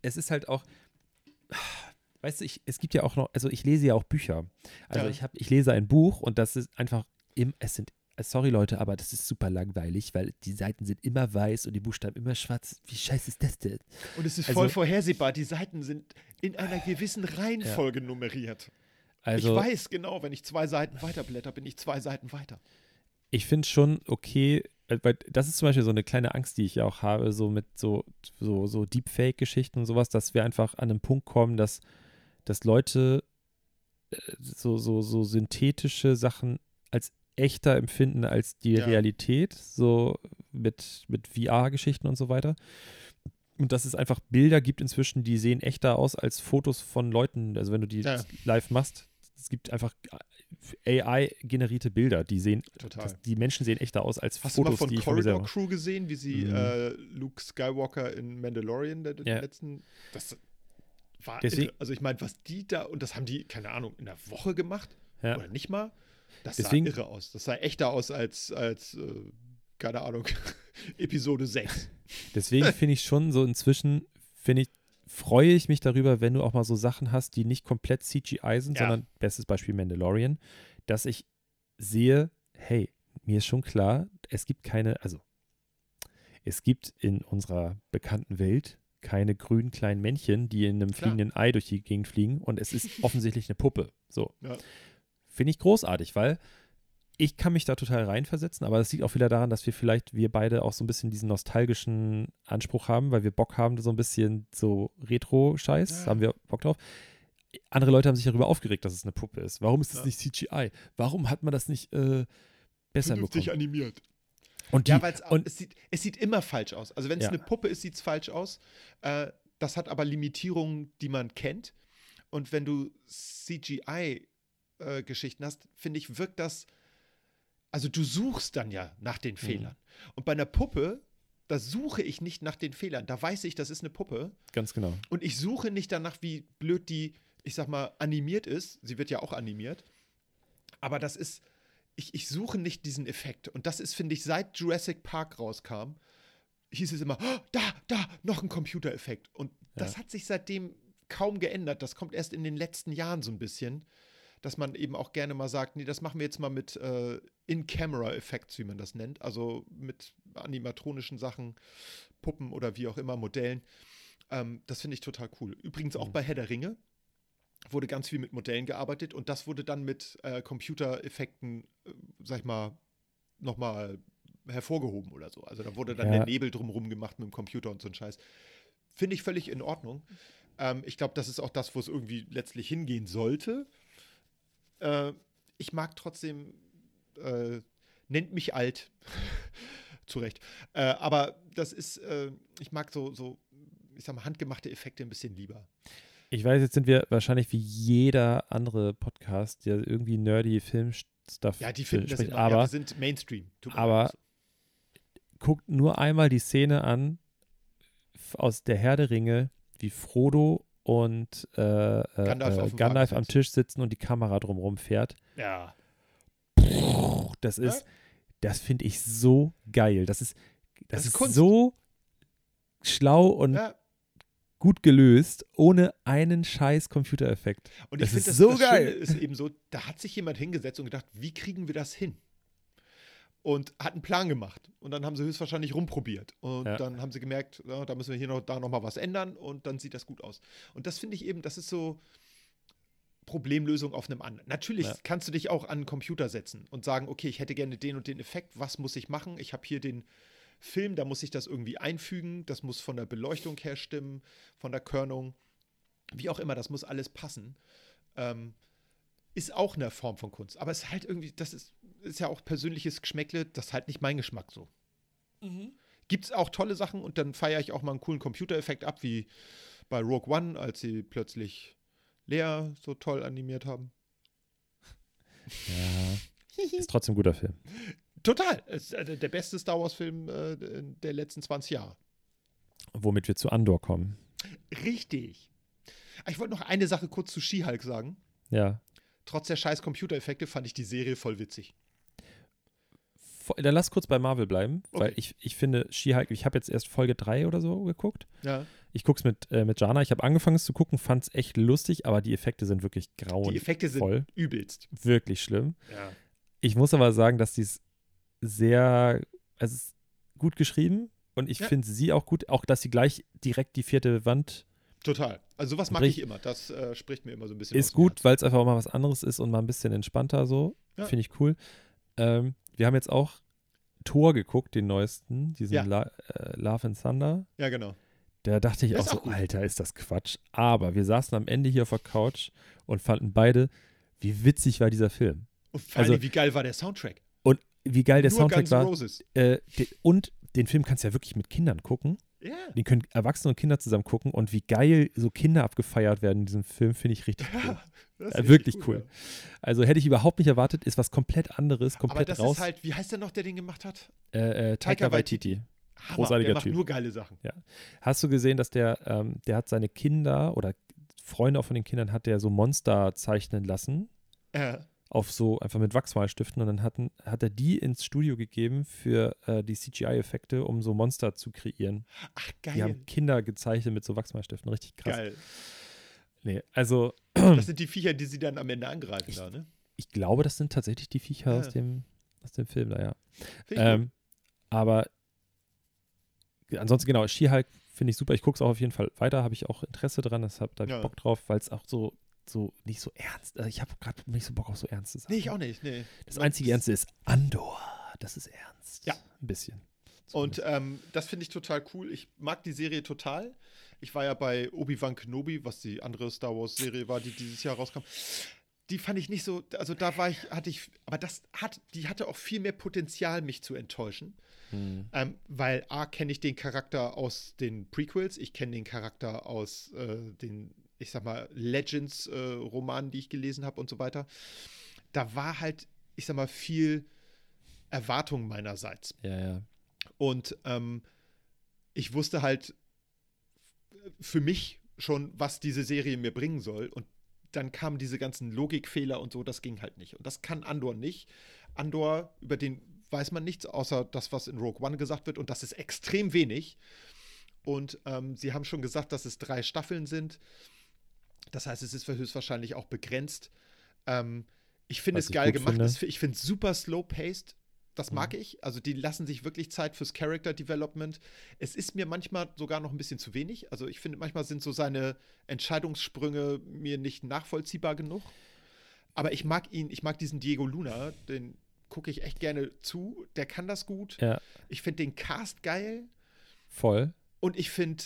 es ist halt auch, weißt du, ich, es gibt ja auch noch, also ich lese ja auch Bücher. Also ich, hab, ich lese ein Buch und das ist einfach, im, es sind, sorry Leute, aber das ist super langweilig, weil die Seiten sind immer weiß und die Buchstaben immer schwarz. Wie scheiße ist das denn? Und es ist Also- voll vorhersehbar. Die Seiten sind in einer gewissen Reihenfolge nummeriert. Also, ich weiß genau, wenn ich zwei Seiten weiterblätter, bin ich zwei Seiten weiter. ich finde schon okay, äh, weil das ist zum Beispiel so eine kleine Angst, die ich ja auch habe, so mit so, so, so Deepfake-Geschichten und sowas, dass wir einfach an einen Punkt kommen, dass, dass Leute äh, so, so, so synthetische Sachen als echter empfinden als die Ja. Realität, so mit, mit VR-Geschichten und so weiter. Und dass es einfach Bilder gibt inzwischen, die sehen echter aus als Fotos von Leuten. Also wenn du die Ja. live machst, es gibt einfach AI-generierte Bilder, die sehen, Total. das, die Menschen sehen echter aus als Hast Fotos, die ich von Corridor. Crew gesehen, wie sie Mhm. äh, Luke Skywalker in Mandalorian, der, der Ja. letzten, das war Deswegen-. Also ich meine, was die da, und das haben die, keine Ahnung, in der Woche gemacht Ja. oder nicht mal, das Deswegen- sah irre aus. Das sah echter aus als, als äh, keine Ahnung, <laughs> Episode 6. Deswegen finde ich schon so inzwischen, finde ich, freue ich mich darüber, wenn du auch mal so Sachen hast, die nicht komplett CGI sind, Ja. sondern bestes Beispiel Mandalorian, dass ich sehe, hey, mir ist schon klar, es gibt keine, also es gibt in unserer bekannten Welt keine grünen kleinen Männchen, die in einem Klar. fliegenden Ei durch die Gegend fliegen und es ist <laughs> offensichtlich eine Puppe. So. Ja. Finde ich großartig, weil ich kann mich da total reinversetzen, aber es liegt auch wieder daran, dass wir vielleicht, wir beide auch so ein bisschen diesen nostalgischen Anspruch haben, weil wir Bock haben, so ein bisschen so Retro-Scheiß, Ja. haben wir Bock drauf. Andere Leute haben sich darüber aufgeregt, dass es eine Puppe ist. Warum ist es Ja. nicht CGI? Warum hat man das nicht äh, besser Vernünftig bekommen? animiert. Und die, Ja, weil es sieht, es sieht immer falsch aus. Also wenn es Ja. eine Puppe ist, sieht es falsch aus. Äh, das hat aber Limitierungen, die man kennt. Und wenn du CGI-Geschichten hast, finde ich, wirkt das. Also du suchst dann ja nach den Fehlern. Und bei einer Puppe, da suche ich nicht nach den Fehlern. Da weiß ich, das ist eine Puppe. ganz genau. Und ich suche nicht danach, wie blöd die, ich sag mal, animiert ist. Sie wird ja auch animiert. Aber das ist, ich, ich suche nicht diesen Effekt. Und das ist, finde ich, seit Jurassic Park rauskam, hieß es immer, "Oh, da, da, noch ein Computereffekt. Und das Ja. hat sich seitdem kaum geändert. Das kommt erst in den letzten Jahren so ein bisschen, dass man eben auch gerne mal sagt, nee, das machen wir jetzt mal mit äh, In-Camera-Effekts, wie man das nennt. Also mit animatronischen Sachen, Puppen oder wie auch immer, Modellen. Ähm, das finde ich total cool. Übrigens auch Mhm. bei Herr der Ringe wurde ganz viel mit Modellen gearbeitet und das wurde dann mit äh, Computereffekten, äh, sag ich mal, nochmal hervorgehoben oder so. Also da wurde dann Ja. der Nebel drumherum gemacht mit dem Computer und so ein Scheiß. Finde ich völlig in Ordnung. Ähm, ich glaube, das ist auch das, wo es irgendwie letztlich hingehen sollte. Äh, ich mag trotzdem, äh, nennt mich alt, <laughs> zu Recht. Äh, aber das ist, äh, ich mag so, so, ich sag mal, handgemachte Effekte ein bisschen lieber. Ich weiß, jetzt sind wir wahrscheinlich wie jeder andere Podcast, der irgendwie nerdy Filmstuff Ja, die finden das spricht, immer. ja, aber wir sind Mainstream. Aber- guckt nur einmal die Szene an aus der Herr der Ringe, wie Frodo und äh, äh, Gandalf äh, Gandalf am. Tisch sitzen und die Kamera drumherum fährt. Ja. Das Ja. ist, das finde ich so geil. Das ist, das, Das ist ist so schlau und ja. gut gelöst, ohne einen scheiß Computereffekt. Und Das ich finde, das, so das geil. Schöne ist eben so, da hat sich jemand hingesetzt und gedacht, wie kriegen wir das hin? Und hat einen Plan gemacht. Und dann haben sie höchstwahrscheinlich rumprobiert. Und Ja. dann haben sie gemerkt, ja, da müssen wir hier noch, da noch mal was ändern und dann sieht das gut aus. Und das finde ich eben, das ist so Problemlösung auf einem anderen. Natürlich Ja. kannst du dich auch an einen Computer setzen und sagen, okay, ich hätte gerne den und den Effekt, was muss ich machen? Ich habe hier den Film, da muss ich das irgendwie einfügen, das muss von der Beleuchtung her stimmen, von der Körnung, wie auch immer, das muss alles passen. Ähm, ist auch eine Form von Kunst. Aber es ist halt irgendwie, das ist, ist ja auch persönliches Geschmäckle, das ist halt nicht mein Geschmack so. Gibt es auch tolle Sachen und dann feiere ich auch mal einen coolen Computereffekt ab, wie bei Rogue One, als sie plötzlich Lea so toll animiert haben. Ja. <laughs> Ist trotzdem ein guter Film. Total. Ist äh, der beste Star Wars-Film äh, der letzten 20 Jahre. Womit wir zu Andor kommen. Richtig. Ah, Ich wollte noch eine Sache kurz zu She-Hulk sagen. Ja. Trotz der scheiß Computereffekte fand ich die Serie voll witzig. Dann lass kurz bei Marvel bleiben, weil Okay. ich, ich finde, She-Hulk, ich habe jetzt erst Folge 3 oder so geguckt. Ja. Ich gucke es mit, äh, mit Jana. Ich habe angefangen es zu gucken, fand es echt lustig, aber die Effekte sind wirklich grau Die Effekte sind voll. übelst. Wirklich schlimm. Ja. Ich muss aber sagen, dass die es sehr, also es ist gut geschrieben und ich Ja. finde sie auch gut, auch dass sie gleich direkt die vierte Wand Total. Also sowas mag Sprich- ich immer. Das äh, spricht mir immer so ein bisschen ist gut, weil es einfach auch mal was anderes ist und mal ein bisschen entspannter so. Ja. Finde ich cool. Ähm, wir haben jetzt auch Tor geguckt, den neuesten, diesen Ja. La äh, Love and Thunder. Ja, genau. Da dachte ich Das auch so, auch. Alter, ist das Quatsch. Aber wir saßen am Ende hier auf der Couch und fanden beide, wie witzig war dieser Film. Und vor allem, Also- wie geil war der Soundtrack? Und wie geil der Nur Soundtrack war. Äh, de, und den Film kannst du ja wirklich mit Kindern gucken. Ja. Den können Erwachsene und Kinder zusammen gucken und wie geil so Kinder abgefeiert werden in diesem Film, finde ich richtig cool. Ja, richtig wirklich gut, cool. ja. Also hätte ich überhaupt nicht erwartet, ist was komplett anderes, Aber komplett das raus. ist halt, wie heißt der noch, der den gemacht hat? äh, äh, Taika Taika Waititi. Hammer, Großartiger der macht Typ. nur geile Sachen. Hast du gesehen, dass der, ähm, der hat seine Kinder oder Freunde auch von den Kindern hat der so Monster zeichnen lassen, Äh, auf so einfach mit Wachsmalstiften und dann hatten, hat er die ins Studio gegeben für äh, die CGI-Effekte, um so Monster zu kreieren. ach, Die geil. haben Kinder gezeichnet mit so Wachsmalstiften, richtig krass. Geil. Nee, also Das sind die Viecher, die sie dann am Ende angreifen Ich- da, ne? ich glaube, das sind tatsächlich die Viecher Ja. aus, dem, aus dem Film da, ja. Ähm, aber ansonsten, genau, She-Hulk finde ich super. Ich gucke es auch auf jeden Fall weiter, habe ich auch Interesse dran, deshalb da habe ich Ja. Bock drauf, weil es auch so, so nicht so ernst, also ich habe gerade nicht so Bock auf so ernste Sachen. nee, ich auch nicht. Nee. Das einzige Ernste ist Andor. Das ist ernst. Ja. Ein bisschen. Und ähm, das finde ich total cool. Ich mag die Serie total. Ich war ja bei Obi-Wan Kenobi, was die andere Star Wars-Serie war, die dieses Jahr rauskam. Die fand ich nicht so, also da war ich, hatte ich, aber das hat, die hatte auch viel mehr Potenzial, mich zu enttäuschen. Hm. Ähm, weil A, kenne ich den Charakter aus den Prequels, ich kenne den Charakter aus äh, den, ich sag mal, Legends-Romanen, die ich gelesen habe und so weiter. Da war halt, ich sag mal, viel Erwartung meinerseits. Ja, ja. Und ähm, ich wusste halt für mich schon, was diese Serie mir bringen soll. Und dann kamen diese ganzen Logikfehler und so, das ging halt nicht. Und das kann Andor nicht. Andor, über den weiß man nichts, außer das, was in Rogue One gesagt wird. Und das ist extrem wenig. Und ähm, sie haben schon gesagt, dass es drei Staffeln sind. Das heißt, es ist höchstwahrscheinlich auch begrenzt. Ähm, ich finde es geil gemacht. finde. Ich finde es super slow-paced. Das mag Mhm. ich. Also die lassen sich wirklich Zeit fürs Character Development. Es ist mir manchmal sogar noch ein bisschen zu wenig. Also ich finde, manchmal sind so seine Entscheidungssprünge mir nicht nachvollziehbar genug. Aber ich mag ihn, ich mag diesen Diego Luna, den gucke ich echt gerne zu. Der kann das gut. Ja, Ich finde den Cast geil. voll. Und ich finde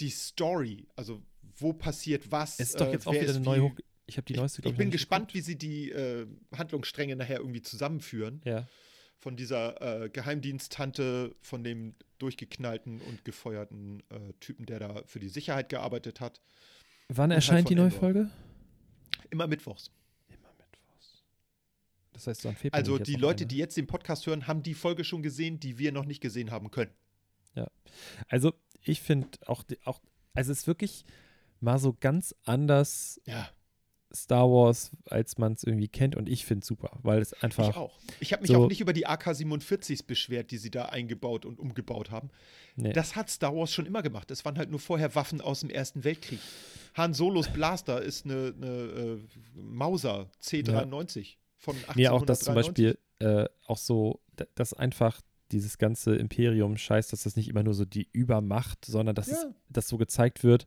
die Story, also wo passiert was. Es ist doch äh, jetzt auch wer wieder eine neue Hoch. Ich habe die neueste, Ich, ich bin gespannt, geguckt. wie sie die äh, Handlungsstränge nachher irgendwie zusammenführen. Ja. Von dieser äh, Geheimdiensttante, von dem durchgeknallten und gefeuerten äh, Typen, der da für die Sicherheit gearbeitet hat. Wann halt erscheint die von neue Endor. Folge? Immer mittwochs. Immer mittwochs. Das heißt, so am Februar. Also die Leute, eine. die jetzt den Podcast hören, haben die Folge schon gesehen, die wir noch nicht gesehen haben können. Also ich finde auch, die- auch, also es ist wirklich mal so ganz anders Ja, Star Wars, als man es irgendwie kennt und ich finde es super, weil es einfach, ich auch. Ich habe mich so- auch nicht über die AK-47s beschwert, die sie da eingebaut und umgebaut haben. nee, Das hat Star Wars schon immer gemacht. Es waren halt nur vorher Waffen aus dem Ersten Weltkrieg. Han Solos Blaster ist eine, eine äh, Mauser C93 von 1893. nee, auch das zum Beispiel, äh, auch so, da- dass einfach dieses ganze Imperium scheißt, dass das nicht immer nur so die Übermacht, sondern dass es Ja. dass so gezeigt wird,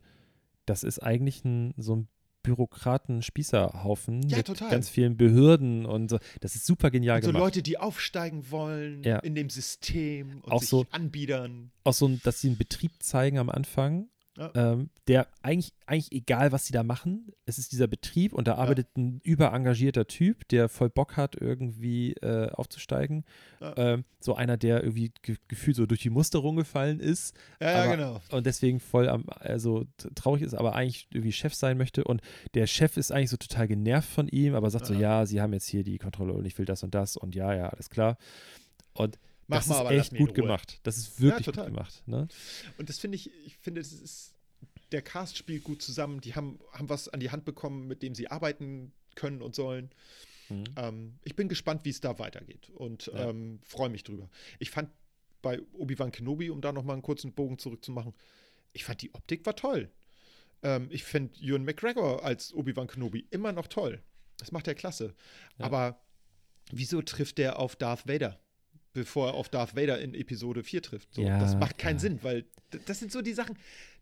das ist eigentlich ein, so ein Bürokraten-Spießerhaufen Ja, mit total. ganz vielen Behörden und so. Das ist super genial Und so gemacht. Leute, die aufsteigen wollen Ja. in dem System und Auch sich so- anbiedern. auch so, dass sie einen Betrieb zeigen am Anfang, Ja. ähm, der eigentlich, eigentlich egal, was sie da machen, es ist dieser Betrieb und da arbeitet ein überengagierter Typ, der voll Bock hat, irgendwie äh, aufzusteigen. Ja. Ähm, so einer, der irgendwie ge gefühlt so durch die Musterung gefallen ist Ja, ja, aber- genau. und deswegen voll am, also traurig ist, aber eigentlich irgendwie Chef sein möchte. Und der Chef ist eigentlich so total genervt von ihm, aber sagt so, Ja. ja, sie haben jetzt hier die Kontrolle und ich will das und das und ja, ja, alles klar. Und Mach das mal, ist aber echt gut gemacht. Das ist wirklich gut total. gemacht. Ne? Und das finde ich, ich finde, es ist, der Cast spielt gut zusammen. Die haben, haben was an die Hand bekommen, mit dem sie arbeiten können und sollen. Mhm. Ähm, ich bin gespannt, wie es da weitergeht und Ja. ähm, freue mich drüber. Ich fand bei Obi-Wan Kenobi, um da nochmal einen kurzen Bogen zurückzumachen, ich fand die Optik war toll. Ähm, ich finde Ewan McGregor als Obi-Wan Kenobi immer noch toll. Das macht er klasse. Ja. Aber wieso trifft der auf Darth Vader? Bevor er auf Darth Vader in Episode 4 trifft. So, Ja, das macht keinen ja. Sinn, weil das sind so die Sachen.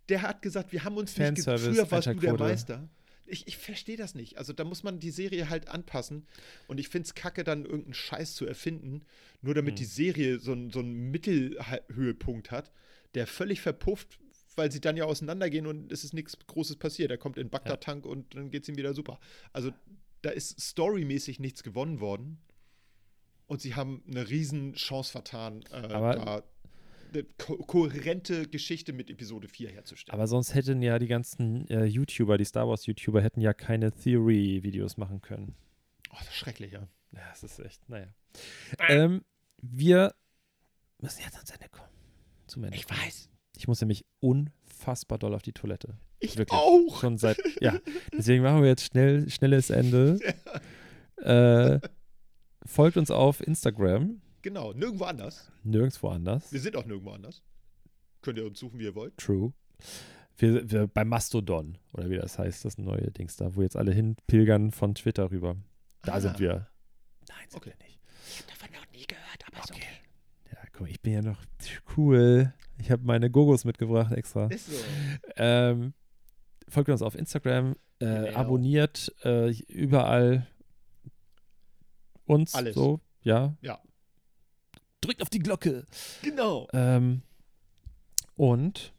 Der hat gesagt, wir haben uns nicht Fanservice, früher warst du der. Meister. Ich, ich verstehe das nicht. Also da muss man die Serie halt anpassen. Und ich finde es kacke, dann irgendeinen Scheiß zu erfinden, nur damit Mhm. die Serie so, einen- so einen Mittelhöhepunkt hat, der völlig verpufft, weil sie dann ja auseinandergehen und es ist nichts Großes passiert. Er kommt in Bagdad-Tank und dann geht es ihm wieder super. Also da ist storymäßig nichts gewonnen worden. Und sie haben eine riesen Chance vertan, äh, Aber- da eine ko kohärente Geschichte mit Episode 4 herzustellen. Aber sonst hätten ja die ganzen äh, YouTuber, die Star Wars-YouTuber, hätten ja keine Theory-Videos machen können. oh, das ist schrecklich, ja. Ja, das ist echt, naja. Ähm, wir müssen jetzt ans Ende kommen. Zum Ende. Ich weiß. Ich muss nämlich unfassbar doll auf die Toilette. Ich Wirklich. auch. Schon seit, ja. Deswegen machen wir jetzt schnell, schnelles Ende. <laughs> Äh, folgt uns auf Instagram, Genau, nirgendwo anders. nirgendwo anders. Wir sind auch nirgendwo anders. Könnt ihr uns suchen, wie ihr wollt. True. Wir, wir bei Mastodon, oder wie das heißt, das neue Dings da, wo jetzt alle hinpilgern von Twitter rüber. Da Ah. sind wir. Nein, sind Okay. wir nicht. Ich habe davon noch nie gehört, aber ist Okay. okay. Ja, guck mal, ich bin ja noch cool. Ich habe meine Gogos mitgebracht extra. Ist so. Ähm, folgt uns auf Instagram, äh, Genau. abonniert äh, überall uns Alles. so, ja. Ja. Drückt auf die Glocke. Genau. Ähm, und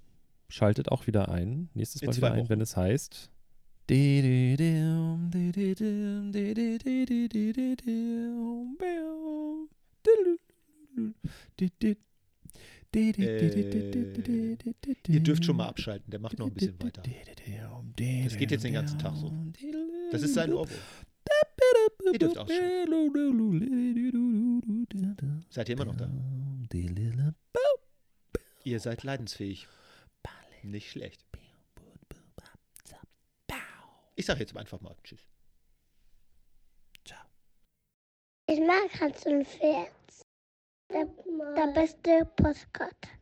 schaltet auch wieder ein, nächstes Mal wieder ein, wenn es heißt. Ihr dürft schon mal abschalten, der macht noch ein bisschen weiter. Das geht jetzt den ganzen Tag so. Das ist sein Ohrwurm. Ihr dürft auch Seid ihr immer noch da? Ihr seid leidensfähig. Nicht schlecht. Ich sag jetzt einfach mal Tschüss. Ich mag Hans und Pferd. Der, der beste Postkarte.